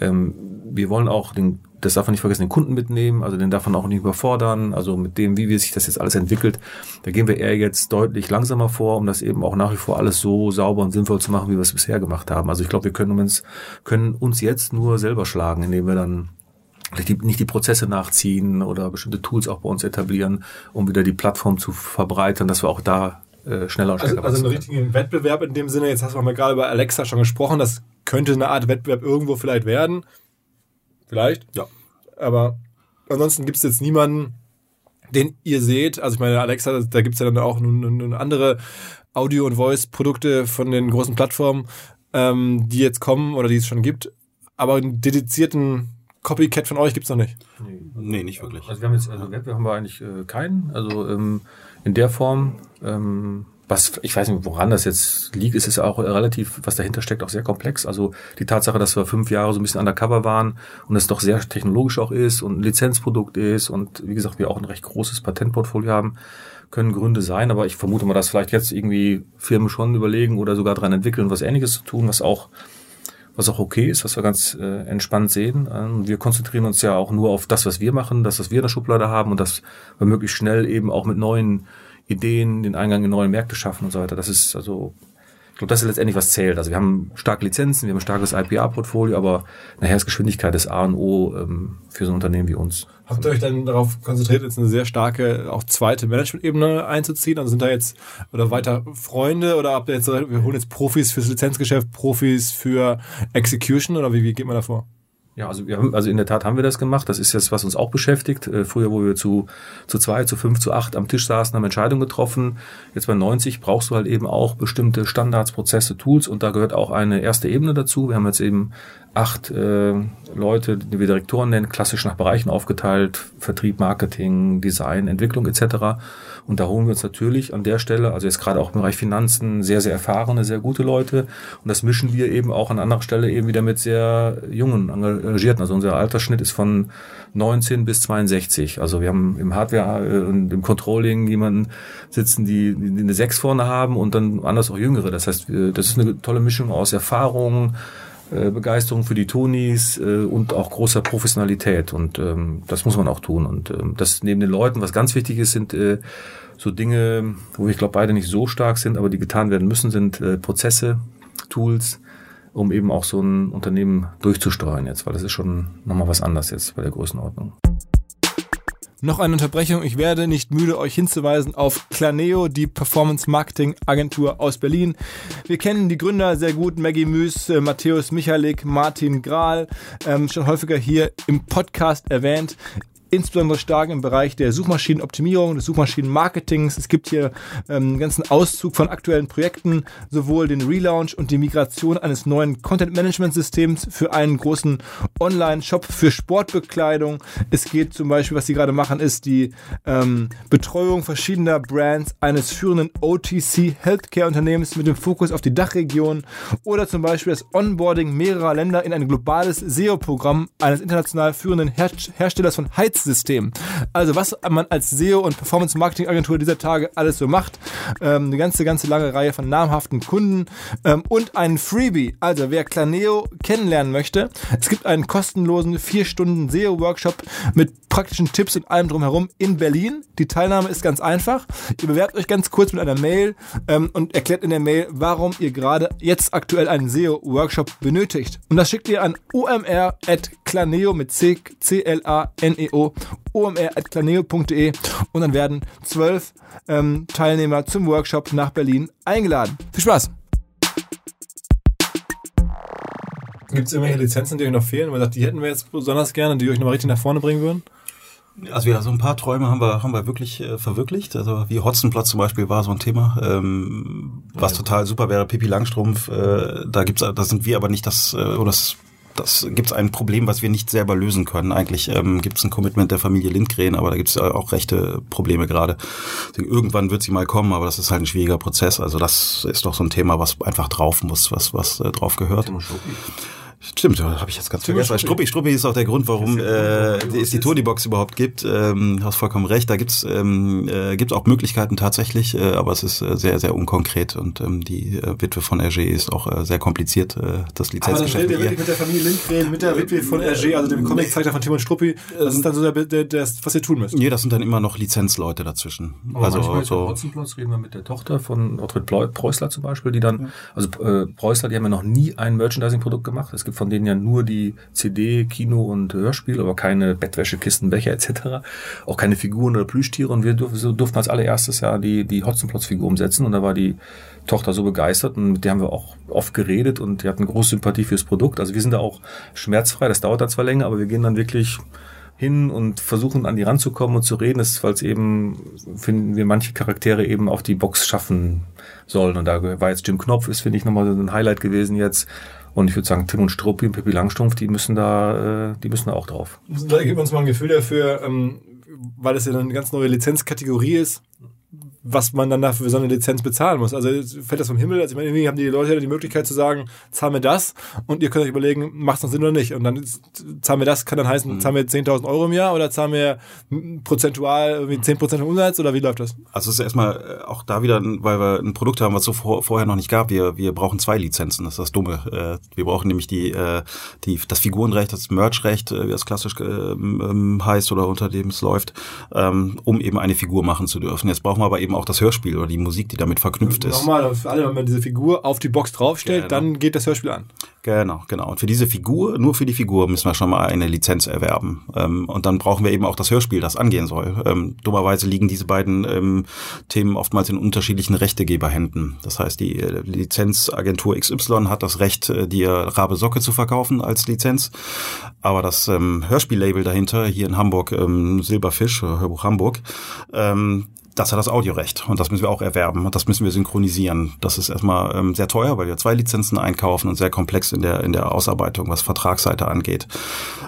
ähm, wir wollen auch den das darf man nicht vergessen, den Kunden mitnehmen, also den darf man auch nicht überfordern, also mit dem, wie sich das jetzt alles entwickelt, da gehen wir eher jetzt deutlich langsamer vor, um das eben auch nach wie vor alles so sauber und sinnvoll zu machen, wie wir es bisher gemacht haben. Also ich glaube, wir können uns, können uns jetzt nur selber schlagen, indem wir dann nicht die Prozesse nachziehen oder bestimmte Tools auch bei uns etablieren, um wieder die Plattform zu verbreitern, dass wir auch da äh, schneller und stärker Also, also einen richtigen Wettbewerb in dem Sinne, jetzt hast du mal gerade über Alexa schon gesprochen, das könnte eine Art Wettbewerb irgendwo vielleicht werden. Vielleicht. Ja. Aber ansonsten gibt es jetzt niemanden, den ihr seht. Also ich meine, Alexa, da gibt es ja dann auch nun, nun andere Audio- und Voice-Produkte von den großen Plattformen, ähm, die jetzt kommen oder die es schon gibt. Aber einen dedizierten Copycat von euch gibt es noch nicht. Nee, nee, nicht wirklich. Also wir haben jetzt, also Wettbewerb haben wir eigentlich äh, keinen. Also ähm, in der Form. Ähm, was, ich weiß nicht, woran das jetzt liegt, ist es auch relativ, was dahinter steckt, auch sehr komplex. Also die Tatsache, dass wir fünf Jahre so ein bisschen undercover waren und es doch sehr technologisch auch ist und ein Lizenzprodukt ist und wie gesagt, wir auch ein recht großes Patentportfolio haben, können Gründe sein, aber ich vermute mal, dass vielleicht jetzt irgendwie Firmen schon überlegen oder sogar dran entwickeln, was ähnliches zu tun, was auch was auch okay ist, was wir ganz äh, entspannt sehen. Ähm, wir konzentrieren uns ja auch nur auf das, was wir machen, das, was wir in der Schublade haben und dass wir möglichst schnell eben auch mit neuen Ideen, den Eingang in neue Märkte schaffen und so weiter. Das ist also, ich glaube, das ist letztendlich was zählt. Also wir haben starke Lizenzen, wir haben ein starkes IPA-Portfolio, aber nachher ist Geschwindigkeit das A und O ähm, für so ein Unternehmen wie uns. Habt ihr euch dann darauf konzentriert, jetzt eine sehr starke, auch zweite Management-Ebene einzuziehen? Also sind da jetzt oder weiter Freunde oder habt ihr jetzt, wir holen jetzt Profis fürs Lizenzgeschäft, Profis für Execution oder wie, wie geht man da vor? Ja, also wir haben, also in der Tat haben wir das gemacht. Das ist jetzt, was uns auch beschäftigt. Äh, früher, wo wir zu, zu zwei, zu fünf, zu acht am Tisch saßen, haben Entscheidungen getroffen. Jetzt bei 90 brauchst du halt eben auch bestimmte Standards, Prozesse, Tools und da gehört auch eine erste Ebene dazu. Wir haben jetzt eben acht äh, Leute, die wir Direktoren nennen, klassisch nach Bereichen aufgeteilt, Vertrieb, Marketing, Design, Entwicklung etc. Und da holen wir uns natürlich an der Stelle, also jetzt gerade auch im Bereich Finanzen, sehr, sehr erfahrene, sehr gute Leute. Und das mischen wir eben auch an anderer Stelle eben wieder mit sehr jungen, engagierten. Also unser Altersschnitt ist von 19 bis 62. Also wir haben im Hardware äh, und im Controlling jemanden sitzen, die, die eine 6 vorne haben und dann anders auch Jüngere. Das heißt, das ist eine tolle Mischung aus Erfahrung, äh, Begeisterung für die Tonis äh, und auch großer Professionalität. Und ähm, das muss man auch tun. Und ähm, das neben den Leuten, was ganz wichtig ist, sind äh, so Dinge, wo ich glaube beide nicht so stark sind, aber die getan werden müssen, sind äh, Prozesse, Tools, um eben auch so ein Unternehmen durchzusteuern jetzt, weil das ist schon nochmal was anderes jetzt bei der Größenordnung. Noch eine Unterbrechung. Ich werde nicht müde, euch hinzuweisen auf Claneo, die Performance Marketing Agentur aus Berlin. Wir kennen die Gründer sehr gut, Maggie Müs, äh, Matthäus Michalik, Martin Grahl, ähm, schon häufiger hier im Podcast erwähnt insbesondere stark im Bereich der Suchmaschinenoptimierung, des Suchmaschinenmarketings. Es gibt hier ähm, einen ganzen Auszug von aktuellen Projekten, sowohl den Relaunch und die Migration eines neuen Content-Management-Systems für einen großen Online-Shop für Sportbekleidung. Es geht zum Beispiel, was sie gerade machen, ist die ähm, Betreuung verschiedener Brands eines führenden OTC-Healthcare-Unternehmens mit dem Fokus auf die Dachregion oder zum Beispiel das Onboarding mehrerer Länder in ein globales SEO-Programm eines international führenden Her Herstellers von Heiz System. Also was man als SEO und Performance Marketing Agentur dieser Tage alles so macht. Ähm, eine ganze, ganze lange Reihe von namhaften Kunden ähm, und ein Freebie. Also wer Claneo kennenlernen möchte, es gibt einen kostenlosen 4 Stunden SEO Workshop mit praktischen Tipps und allem drumherum in Berlin. Die Teilnahme ist ganz einfach. Ihr bewerbt euch ganz kurz mit einer Mail ähm, und erklärt in der Mail, warum ihr gerade jetzt aktuell einen SEO Workshop benötigt. Und das schickt ihr an omr.claneo mit C, Omr.planeo.de und dann werden zwölf ähm, Teilnehmer zum Workshop nach Berlin eingeladen. Viel Spaß! Gibt es irgendwelche Lizenzen, die euch noch fehlen? Weil die hätten wir jetzt besonders gerne, die euch noch mal richtig nach vorne bringen würden? Also ja, so ein paar Träume haben wir, haben wir wirklich äh, verwirklicht. Also wie Hotzenplatz zum Beispiel war so ein Thema, ähm, was total super wäre. Pipi Langstrumpf, äh, da gibt's, da sind wir aber nicht das, äh, oder das das gibt es ein Problem, was wir nicht selber lösen können. Eigentlich ähm, gibt es ein Commitment der Familie Lindgren, aber da gibt es auch rechte Probleme gerade. Irgendwann wird sie mal kommen, aber das ist halt ein schwieriger Prozess. Also das ist doch so ein Thema, was einfach drauf muss, was, was äh, drauf gehört. Stimmt, habe ich jetzt ganz vergessen. Weil Struppi, Struppi ist auch der Grund, warum äh, es die Tony-Box überhaupt gibt. Ähm, hast vollkommen recht. Da gibt's ähm, äh, gibt's auch Möglichkeiten tatsächlich, äh, aber es ist äh, sehr, sehr unkonkret und ähm, die äh, Witwe von Hergé ist auch äh, sehr kompliziert, äh, das Lizenzgeschäft. Aber das mit der Familie Lindgren, mit der Witwe von Hergé, also dem Comiczeichner von Timon Struppi, das ist dann so der, der, der, was ihr tun müsst. Nee, das sind dann immer noch Lizenzleute dazwischen. Aber also so. Reden wir mit der Tochter von Ottfried Preußler zum Beispiel, die dann, also äh, Preußler, die haben ja noch nie ein Merchandising-Produkt gemacht. Es gibt von denen ja nur die CD, Kino und Hörspiel, aber keine Bettwäsche, Kisten, Becher etc. Auch keine Figuren oder Plüschtiere. Und wir durften, durften als allererstes ja die, die Hotzenplotz-Figur umsetzen. Und da war die Tochter so begeistert und mit der haben wir auch oft geredet und die hatten große Sympathie fürs Produkt. Also wir sind da auch schmerzfrei. Das dauert dann zwar länger, aber wir gehen dann wirklich hin und versuchen an die ranzukommen und zu reden, ist, weil es eben, finden wir manche Charaktere eben auf die Box schaffen sollen. Und da war jetzt Jim Knopf, ist, finde ich, nochmal so ein Highlight gewesen jetzt. Und ich würde sagen, Tim und Struppi und Pippi Langstrumpf, die müssen da, äh, die müssen da auch drauf. Da gibt uns mal ein Gefühl dafür, ähm, weil es ja eine ganz neue Lizenzkategorie ist, was man dann dafür so eine Lizenz bezahlen muss. Also fällt das vom Himmel. Also ich meine, irgendwie haben die Leute die Möglichkeit zu sagen, zahl mir das und ihr könnt euch überlegen, macht es noch Sinn oder nicht. Und dann zahl mir das kann dann heißen, mhm. zahl mir 10.000 Euro im Jahr oder zahl mir prozentual irgendwie 10% vom Umsatz oder wie läuft das? Also es ist erstmal äh, auch da wieder, weil wir ein Produkt haben, was so vor, vorher noch nicht gab. Wir, wir brauchen zwei Lizenzen, das ist das Dumme. Äh, wir brauchen nämlich die, äh, die, das Figurenrecht, das Merchrecht, wie das klassisch ähm, heißt oder unter dem es läuft, ähm, um eben eine Figur machen zu dürfen. Jetzt brauchen wir aber eben auch das Hörspiel oder die Musik, die damit verknüpft ist. Nochmal, für alle, wenn man diese Figur auf die Box draufstellt, genau. dann geht das Hörspiel an. Genau, genau. Und für diese Figur, nur für die Figur müssen wir schon mal eine Lizenz erwerben. Ähm, und dann brauchen wir eben auch das Hörspiel, das angehen soll. Ähm, dummerweise liegen diese beiden ähm, Themen oftmals in unterschiedlichen Rechtegeberhänden. Das heißt, die äh, Lizenzagentur XY hat das Recht, äh, die Rabe Socke zu verkaufen als Lizenz. Aber das Hörspiellabel dahinter, hier in Hamburg, Silberfisch, Hörbuch Hamburg, das hat das Audiorecht und das müssen wir auch erwerben und das müssen wir synchronisieren. Das ist erstmal ähm, sehr teuer, weil wir zwei Lizenzen einkaufen und sehr komplex in der in der Ausarbeitung, was Vertragsseite angeht.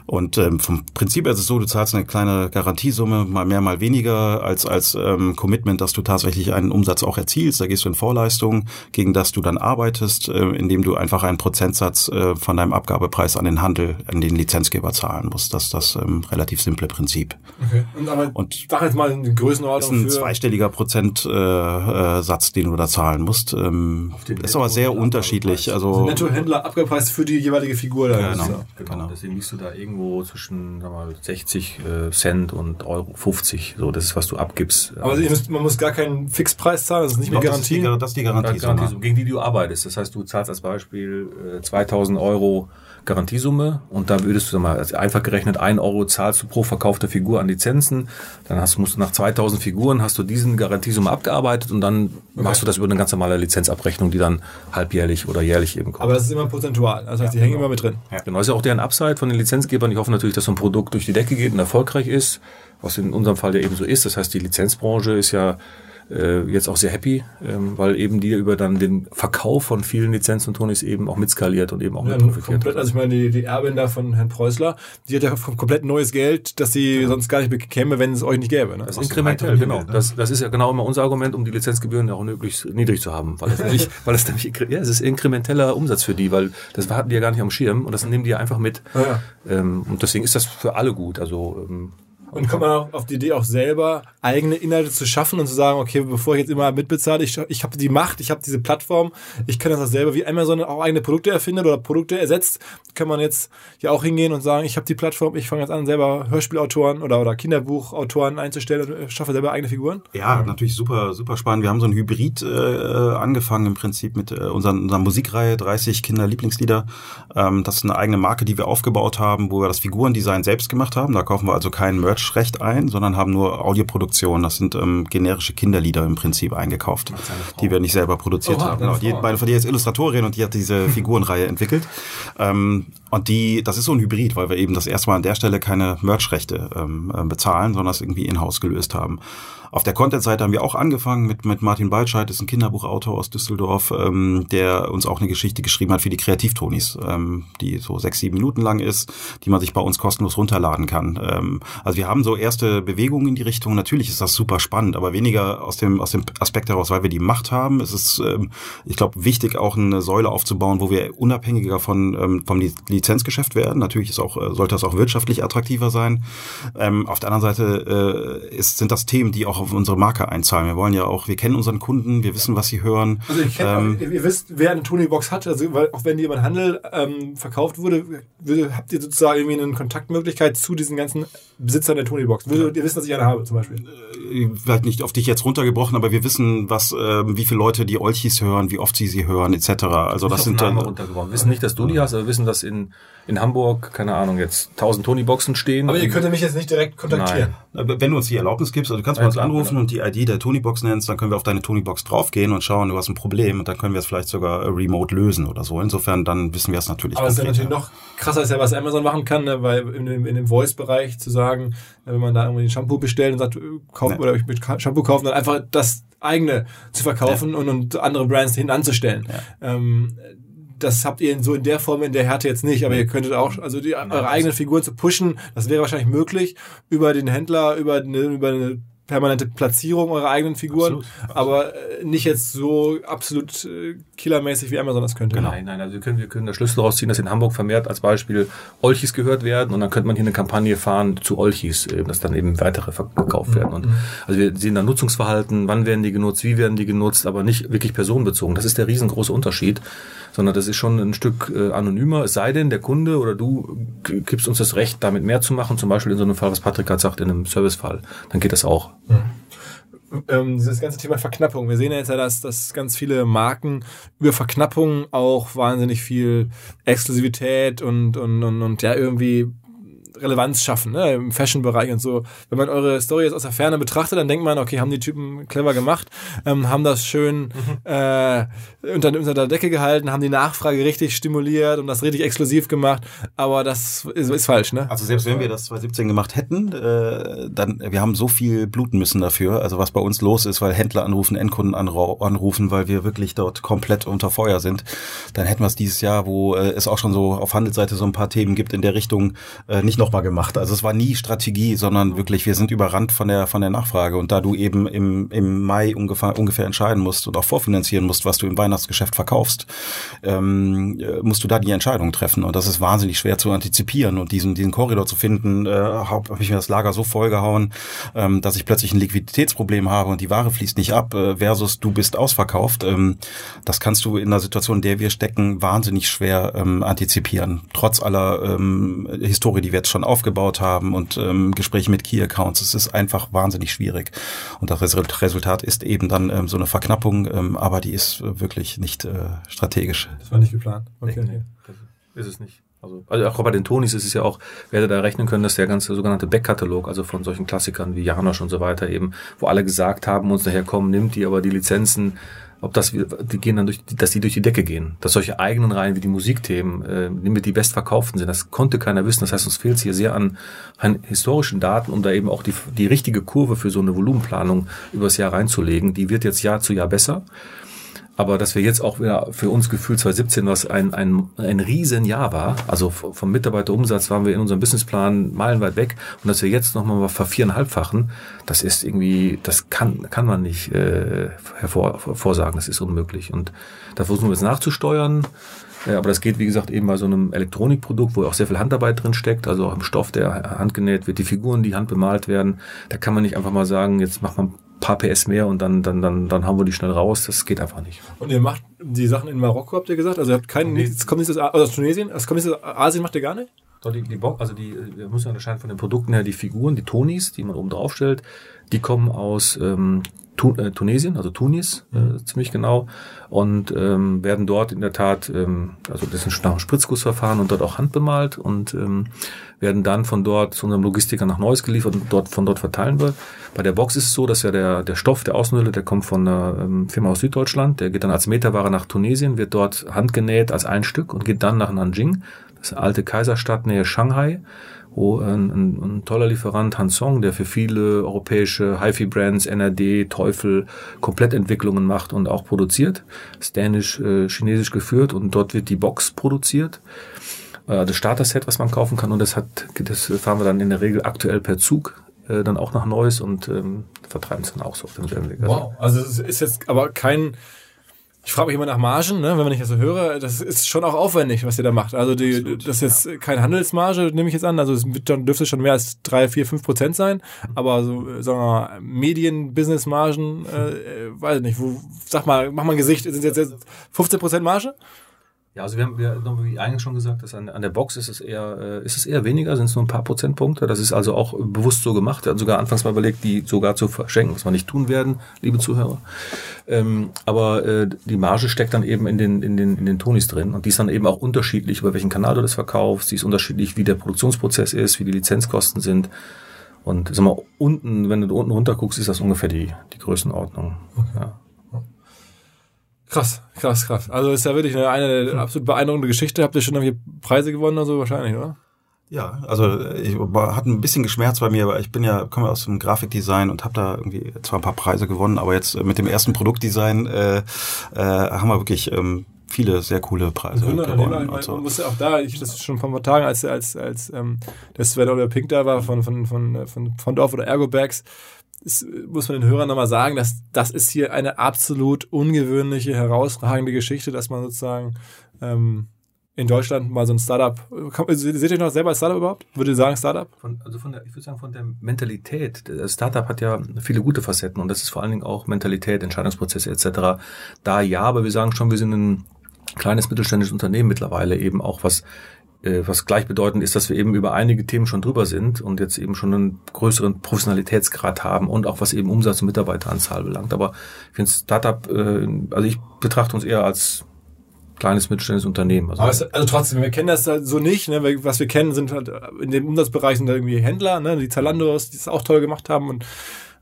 Und ähm, vom Prinzip her ist es so, du zahlst eine kleine Garantiesumme, mal mehr, mal weniger als als ähm, Commitment, dass du tatsächlich einen Umsatz auch erzielst. Da gehst du in Vorleistung, gegen das du dann arbeitest, äh, indem du einfach einen Prozentsatz äh, von deinem Abgabepreis an den Handel, an den Lizenzgeber zahlen musst. Das ist das ähm, relativ simple Prinzip. Okay. Und aber und sag jetzt mal eine Größenordnung für zweistelliger Prozentsatz, äh, den du da zahlen musst. Ähm, ist aber sehr unterschiedlich. Also, also Nettohändler Abgabepreis für die jeweilige Figur. Da genau, genau. genau. Deswegen liegst du da irgendwo zwischen sag mal, 60 äh, Cent und Euro 50. So, das ist, was du abgibst. Aber also, müsst, man muss gar keinen Fixpreis zahlen, das ist nicht mehr Garantie. Das ist die, das ist die Garantie, Garantie gegen die du arbeitest. Das heißt, du zahlst als Beispiel äh, 2000 Euro Garantiesumme und da würdest du mal also einfach gerechnet ein Euro zahlst du pro verkaufte Figur an Lizenzen, dann hast, musst du nach 2000 Figuren hast du diesen Garantiesumme abgearbeitet und dann okay. machst du das über eine ganz normale Lizenzabrechnung, die dann halbjährlich oder jährlich eben kommt. Aber das ist immer prozentual, das heißt, die ja, hängen genau. immer mit drin. Ja. Genau, das ist ja auch deren Upside von den Lizenzgebern. Ich hoffe natürlich, dass so ein Produkt durch die Decke geht und erfolgreich ist, was in unserem Fall ja eben so ist. Das heißt, die Lizenzbranche ist ja äh, jetzt auch sehr happy, ähm, weil eben die über dann den Verkauf von vielen Lizenzen und Tonis eben auch mitskaliert und eben auch ja, mit profitiert. Komplett, also ich meine, die, die Erbin da von Herrn Preußler, die hat ja komplett neues Geld, das sie ja. sonst gar nicht bekäme, wenn es euch nicht gäbe. Ne? Das ist inkrementell, genau. Ne? Das, das ist ja genau immer unser Argument, um die Lizenzgebühren auch möglichst niedrig zu haben, weil es nämlich, weil es nämlich, ja, es ist inkrementeller Umsatz für die, weil das hatten die ja gar nicht am Schirm und das nehmen die ja einfach mit. Ja. Ähm, und deswegen ist das für alle gut. Also ähm, und kommt man auch auf die Idee, auch selber eigene Inhalte zu schaffen und zu sagen, okay, bevor ich jetzt immer mitbezahle, ich, ich habe die Macht, ich habe diese Plattform, ich kann das auch selber, wie Amazon auch eigene Produkte erfindet oder Produkte ersetzt, kann man jetzt ja auch hingehen und sagen, ich habe die Plattform, ich fange jetzt an, selber Hörspielautoren oder, oder Kinderbuchautoren einzustellen und schaffe selber eigene Figuren. Ja, natürlich super, super spannend. Wir haben so ein Hybrid äh, angefangen im Prinzip mit äh, unseren, unserer Musikreihe, 30 Kinderlieblingslieder. Ähm, das ist eine eigene Marke, die wir aufgebaut haben, wo wir das Figurendesign selbst gemacht haben. Da kaufen wir also keinen Merch Merch-Recht ein, sondern haben nur Audioproduktion. Das sind ähm, generische Kinderlieder im Prinzip eingekauft, die wir nicht selber produziert Oha, haben. Genau. Die, meine von dir ist Illustratorin und die hat diese Figurenreihe entwickelt. Ähm, und die, das ist so ein Hybrid, weil wir eben das erste Mal an der Stelle keine Merch-Rechte ähm, äh, bezahlen, sondern das irgendwie in-house gelöst haben. Auf der Content-Seite haben wir auch angefangen mit, mit Martin Baltscheid, ist ein Kinderbuchautor aus Düsseldorf, ähm, der uns auch eine Geschichte geschrieben hat für die Kreativtonis, ähm, die so sechs, sieben Minuten lang ist, die man sich bei uns kostenlos runterladen kann. Ähm, also wir haben so erste Bewegungen in die Richtung. Natürlich ist das super spannend, aber weniger aus dem, aus dem Aspekt heraus, weil wir die Macht haben. Es ist, ähm, ich glaube, wichtig, auch eine Säule aufzubauen, wo wir unabhängiger von, ähm, vom Lizenzgeschäft werden. Natürlich ist auch, äh, sollte das auch wirtschaftlich attraktiver sein. Ähm, auf der anderen Seite äh, ist, sind das Themen, die auch auf unsere Marke einzahlen. Wir wollen ja auch, wir kennen unseren Kunden, wir wissen, was sie hören. Also ich kenn, ähm, ihr wisst, wer eine Tonybox hat, also weil auch wenn die über Handel ähm, verkauft wurde, würde, habt ihr sozusagen irgendwie eine Kontaktmöglichkeit zu diesen ganzen Besitzern der Tonybox. Würdet ihr wissen, dass ich eine habe zum Beispiel? Äh, vielleicht nicht auf dich jetzt runtergebrochen, aber wir wissen, was, äh, wie viele Leute die Olchis hören, wie oft sie sie hören, etc. Also das sind dann. Wir wissen nicht, dass du die hast, aber wir wissen, dass in in Hamburg, keine Ahnung, jetzt 1000 Tony-Boxen stehen. Aber ihr könnt mich jetzt nicht direkt kontaktieren. Nein. Wenn du uns die Erlaubnis gibst, also du kannst bei uns anrufen genau. und die ID der Tony-Box nennst, dann können wir auf deine Tony-Box draufgehen und schauen, du hast ein Problem und dann können wir es vielleicht sogar remote lösen oder so. Insofern, dann wissen wir es natürlich. Aber es ist ja natürlich noch krasser, ist ja, was Amazon machen kann, ne? weil in dem, in dem Voice-Bereich zu sagen, wenn man da irgendwie ein Shampoo bestellt und sagt, äh, kauf, nee. oder ich mit Shampoo kaufen, dann einfach das eigene zu verkaufen ja. und, und andere Brands hinten anzustellen. Ja. Ähm, das habt ihr so in der Form, in der Härte jetzt nicht, aber ihr könntet auch, also die, eure eigenen Figuren zu pushen, das wäre wahrscheinlich möglich über den Händler, über eine, über eine permanente Platzierung eurer eigenen Figuren, absolut, aber äh, nicht jetzt so absolut äh, killermäßig wie Amazon das könnte. Genau. Nein, nein, also wir können, wir können da Schlüssel rausziehen, dass in Hamburg vermehrt als Beispiel Olchis gehört werden und dann könnte man hier eine Kampagne fahren zu Olchis, dass dann eben weitere verkauft werden. Und mhm. also wir sehen da Nutzungsverhalten, wann werden die genutzt, wie werden die genutzt, aber nicht wirklich personenbezogen. Das ist der riesengroße Unterschied sondern das ist schon ein Stück äh, anonymer, es sei denn, der Kunde oder du gibst uns das Recht, damit mehr zu machen, zum Beispiel in so einem Fall, was Patrick gerade sagt, in einem Servicefall, dann geht das auch. Mhm ähm, dieses ganze Thema Verknappung. Wir sehen ja jetzt ja, dass, dass ganz viele Marken über Verknappung auch wahnsinnig viel Exklusivität und, und, und, und ja irgendwie Relevanz schaffen, ne, im Fashion-Bereich und so. Wenn man eure Story jetzt aus der Ferne betrachtet, dann denkt man, okay, haben die Typen clever gemacht, ähm, haben das schön mhm. äh, unter, unter der Decke gehalten, haben die Nachfrage richtig stimuliert und das richtig exklusiv gemacht, aber das ist, ist falsch, ne? Also selbst wenn wir das 2017 gemacht hätten, äh, dann, wir haben so viel bluten müssen dafür, also was bei uns los ist, weil Händler anrufen, Endkunden anrufen, weil wir wirklich dort komplett unter Feuer sind, dann hätten wir es dieses Jahr, wo äh, es auch schon so auf Handelsseite so ein paar Themen gibt in der Richtung, äh, nicht nochmal gemacht. Also es war nie Strategie, sondern wirklich, wir sind überrannt von der, von der Nachfrage und da du eben im, im Mai ungefähr, ungefähr entscheiden musst und auch vorfinanzieren musst, was du im Weihnachtsgeschäft verkaufst, ähm, äh, musst du da die Entscheidung treffen und das ist wahnsinnig schwer zu antizipieren und diesen, diesen Korridor zu finden, äh, habe hab ich mir das Lager so vollgehauen, ähm, dass ich plötzlich ein Liquiditätsproblem habe und die Ware fließt nicht ab äh, versus du bist ausverkauft. Ähm, das kannst du in einer Situation, in der wir stecken, wahnsinnig schwer ähm, antizipieren. Trotz aller ähm, Historie, die wir jetzt schon aufgebaut haben und ähm, Gespräche mit Key Accounts. Es ist einfach wahnsinnig schwierig. Und das Resultat ist eben dann ähm, so eine Verknappung, ähm, aber die ist wirklich nicht äh, strategisch. Das war nicht geplant. Okay. Nee, nee, ist es nicht. Also, also auch bei den Tonis ist es ja auch, wer da rechnen können, dass der ganze sogenannte Backkatalog, also von solchen Klassikern wie Janosch und so weiter eben, wo alle gesagt haben, uns nachher kommen, nimmt die aber die Lizenzen, ob das, die gehen dann durch, dass die durch die Decke gehen. Dass solche eigenen Reihen wie die Musikthemen, äh, mit die bestverkauften sind, das konnte keiner wissen. Das heißt, uns fehlt es hier sehr an, an historischen Daten, um da eben auch die, die richtige Kurve für so eine Volumenplanung übers Jahr reinzulegen. Die wird jetzt Jahr zu Jahr besser. Aber dass wir jetzt auch wieder für uns gefühlt 2017, was ein, ein, ein Riesenjahr war, also vom Mitarbeiterumsatz waren wir in unserem Businessplan meilenweit weg und dass wir jetzt nochmal verviereinhalbfachen, das ist irgendwie, das kann, kann man nicht äh, hervor, hervorsagen, das ist unmöglich. Und da versuchen wir jetzt nachzusteuern. Ja, aber das geht, wie gesagt, eben bei so einem Elektronikprodukt, wo auch sehr viel Handarbeit drin steckt, also auch im Stoff, der handgenäht wird, die Figuren, die handbemalt werden. Da kann man nicht einfach mal sagen, jetzt macht man paar PS mehr und dann, dann, dann, dann haben wir die schnell raus. Das geht einfach nicht. Und ihr macht die Sachen in Marokko, habt ihr gesagt? Also ihr habt keinen, nee. es kommt nicht aus, also aus Tunesien, es kommt nicht aus Asien, macht ihr gar nicht? Doch, die, die Bock, also die, wir müssen unterscheiden von den Produkten her, die Figuren, die Tonis, die man oben drauf stellt, die kommen aus ähm, Tun, äh, Tunesien, also Tunis, äh, mhm. ziemlich genau, und ähm, werden dort in der Tat, ähm, also das ist nach einem Spritzgussverfahren und dort auch handbemalt und ähm, werden dann von dort zu unserem Logistiker nach Neuss geliefert und dort von dort verteilen wir. Bei der Box ist es so, dass ja der, der Stoff, der Außenhülle, der kommt von einer ähm, Firma aus Süddeutschland, der geht dann als Meterware nach Tunesien, wird dort handgenäht als ein Stück und geht dann nach Nanjing, das ist eine alte Kaiserstadt nähe Shanghai wo ein, ein, ein toller Lieferant Hansong, der für viele europäische HiFi-Brands, NRD, Teufel Komplettentwicklungen macht und auch produziert, ist dänisch, äh, chinesisch geführt und dort wird die Box produziert äh, das Starter-Set, was man kaufen kann. Und das hat, das fahren wir dann in der Regel aktuell per Zug äh, dann auch nach Neuss und ähm, vertreiben es dann auch so auf demselben Weg. Wow, also es ist jetzt aber kein ich frage mich immer nach Margen, ne, wenn man ich das so höre. Das ist schon auch aufwendig, was ihr da macht. Also die, Absolut, das ist jetzt keine Handelsmarge, nehme ich jetzt an. Also es dürfte schon mehr als drei, vier, fünf Prozent sein. Aber so, sagen wir mal, Medien-Business-Margen, äh, weiß ich nicht. Wo, sag mal, mach mal ein Gesicht, sind jetzt, jetzt 15 Prozent Marge? Ja, also wir haben, wir haben wie eingangs schon gesagt, dass an, an der Box ist es eher, äh, ist es eher weniger, sind es nur ein paar Prozentpunkte. Das ist also auch bewusst so gemacht. Wir hatten sogar anfangs mal überlegt, die sogar zu verschenken, was wir nicht tun werden, liebe Zuhörer. Ähm, aber äh, die Marge steckt dann eben in den, in den, in den Tonis drin und die ist dann eben auch unterschiedlich, über welchen Kanal du das verkaufst. Die ist unterschiedlich, wie der Produktionsprozess ist, wie die Lizenzkosten sind. Und sag mal, unten, wenn du unten runter guckst, ist das ungefähr die, die Größenordnung. Okay. Ja. Krass, krass, krass. Also ist ja wirklich eine, eine absolut beeindruckende Geschichte. Habt ihr schon irgendwie Preise gewonnen oder so wahrscheinlich, oder? Ja, also ich hat ein bisschen geschmerzt bei mir, aber ich bin ja komme aus dem Grafikdesign und habe da irgendwie zwar ein paar Preise gewonnen, aber jetzt mit dem ersten Produktdesign äh, äh, haben wir wirklich ähm, viele sehr coole Preise Wunder, gewonnen. Ich meine, man muss ja auch da, ich das schon vor ein paar Tagen, als als als ähm, der Sven oder Pink da war von von von von, von Dorf oder Ergobags, ist, muss man den Hörern nochmal sagen, dass das ist hier eine absolut ungewöhnliche, herausragende Geschichte, dass man sozusagen ähm, in Deutschland mal so ein Startup. Seht ihr noch selber als Startup überhaupt? Würde ihr sagen Startup? Von, also von der, ich würde sagen, von der Mentalität. Das Startup hat ja viele gute Facetten und das ist vor allen Dingen auch Mentalität, Entscheidungsprozesse etc. Da ja, aber wir sagen schon, wir sind ein kleines mittelständisches Unternehmen mittlerweile eben auch was äh, was gleichbedeutend ist, dass wir eben über einige Themen schon drüber sind und jetzt eben schon einen größeren Professionalitätsgrad haben und auch was eben Umsatz und Mitarbeiteranzahl belangt. Aber ich finde Startup, äh, also ich betrachte uns eher als kleines mittelständisches Unternehmen. Also, es, also trotzdem, wir kennen das halt so nicht. Ne? Was wir kennen, sind halt in dem Umsatzbereich sind da irgendwie Händler, ne? die Zalandos, die es auch toll gemacht haben und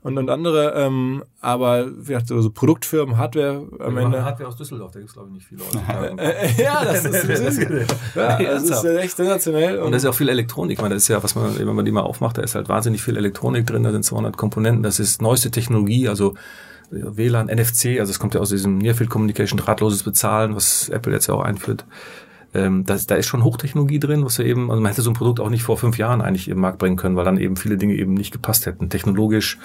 und, und andere, ähm, aber wie gesagt, so, so Produktfirmen, Hardware am wir Ende. Hardware aus Düsseldorf, da gibt es glaube ich nicht viele Leute. ja, das ist, das ist, ja, das ist echt sensationell. Und, und da ist ja auch viel Elektronik. Ich meine, das ist ja, was man, wenn man die mal aufmacht, da ist halt wahnsinnig viel Elektronik drin, da sind 200 Komponenten, das ist neueste Technologie, also WLAN, NFC, also es kommt ja aus diesem Near Field Communication, drahtloses Bezahlen, was Apple jetzt ja auch einführt ähm, da, da ist schon Hochtechnologie drin, was wir eben, also man hätte so ein Produkt auch nicht vor fünf Jahren eigentlich im Markt bringen können, weil dann eben viele Dinge eben nicht gepasst hätten, technologisch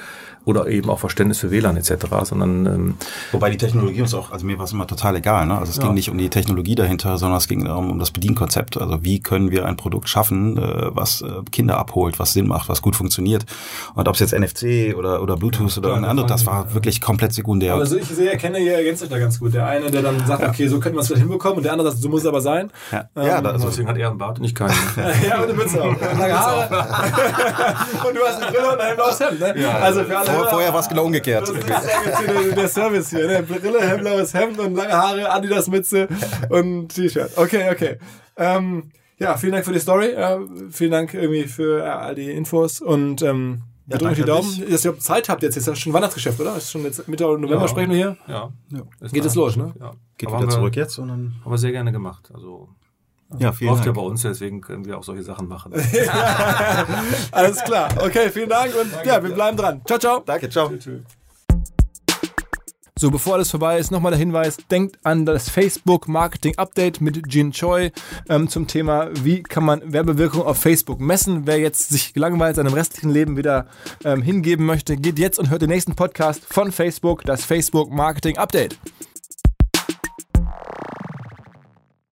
oder eben auch Verständnis für WLAN etc., sondern ähm, wobei die Technologie uns auch, also mir war es immer total egal, ne? Also es ja. ging nicht um die Technologie dahinter, sondern es ging darum um das Bedienkonzept. Also wie können wir ein Produkt schaffen, äh, was äh, Kinder abholt, was Sinn macht, was gut funktioniert. Und ob es jetzt NFC oder oder Bluetooth ja, oder ein anderes, das war wirklich komplett sekundär. Also ich sehe, erkenne, ihr ergänzt euch da ganz gut. Der eine, der dann sagt, ja. okay, so könnten wir es vielleicht hinbekommen, und der andere sagt, so muss es aber sein. Ja, ähm, ja also deswegen hat er einen Bart und ich keinen. ja, und eine Mütze auch. Lange Haare. und du hast eine Brille und ein blaues Hemd, ne? Ja, also für alle. Vor, vorher war es genau umgekehrt. Das ist der Service hier, ne? Brille, blaues Hemd und lange Haare, Adidas Mütze und T-Shirt. Okay, okay. Ähm, ja, vielen Dank für die Story. Äh, vielen Dank irgendwie für äh, all die Infos und ähm, ja, drückt euch die Daumen, dass ihr Zeit habt jetzt. Jetzt ist schon Weihnachtsgeschäft, oder? Ist schon jetzt Mitte November ja. sprechen wir hier? Ja. ja. Geht es los, ne? Ja. Geht Aber wieder zurück jetzt und dann. Haben wir sehr gerne gemacht. Also ja, vielen Läuft Dank. ja bei uns, deswegen können wir auch solche Sachen machen. Alles klar. Okay, vielen Dank und Danke, ja, wir bleiben dran. Ciao, ciao. Danke, ciao. So, bevor alles vorbei ist, nochmal der Hinweis, denkt an das Facebook Marketing Update mit Jin Choi ähm, zum Thema, wie kann man Werbewirkung auf Facebook messen. Wer jetzt sich gelangweilt seinem restlichen Leben wieder ähm, hingeben möchte, geht jetzt und hört den nächsten Podcast von Facebook, das Facebook Marketing Update.